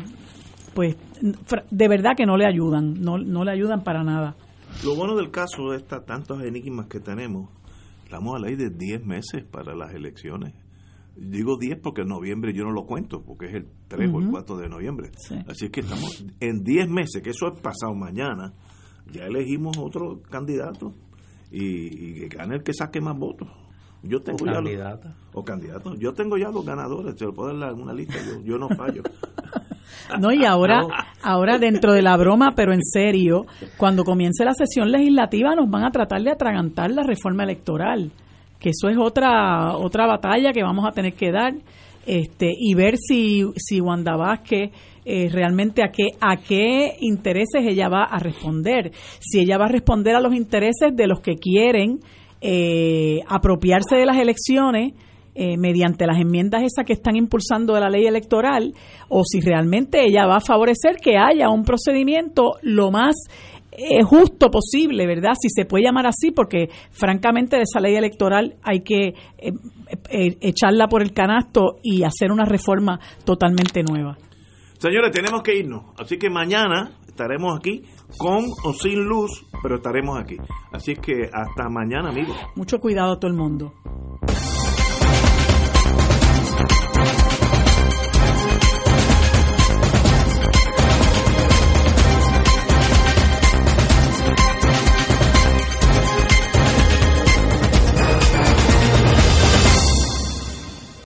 pues de verdad que no le ayudan, no, no le ayudan para nada. Lo bueno del caso de estas tantos enigmas que tenemos, estamos a ley de 10 meses para las elecciones. Digo 10 porque en noviembre yo no lo cuento, porque es el 3 o el 4 de noviembre. Así es que estamos en 10 meses, que eso es pasado mañana, ya elegimos otro candidato y, que gane el que saque más votos. Yo tengo o ya candidata. o candidato. Yo tengo ya los ganadores, se lo puedo dar en una lista, yo, yo no fallo. No, y ahora, ahora dentro de la broma, pero en serio, cuando comience la sesión legislativa nos van a tratar de atragantar la reforma electoral. que eso es otra otra batalla que vamos a tener que dar este y ver si si Wanda Vázquez eh, realmente a qué a qué intereses ella va a responder si ella va a responder a los intereses de los que quieren eh, apropiarse de las elecciones eh, mediante las enmiendas esas que están impulsando de la ley electoral o si realmente ella va a favorecer que haya un procedimiento lo más eh, justo posible, ¿verdad? Si se puede llamar así, porque francamente de esa ley electoral hay que eh, echarla por el canasto y hacer una reforma totalmente nueva. Señores, tenemos que irnos, así que mañana estaremos aquí con o sin luz, pero estaremos aquí. Así que hasta mañana, amigos. Mucho cuidado a todo el mundo.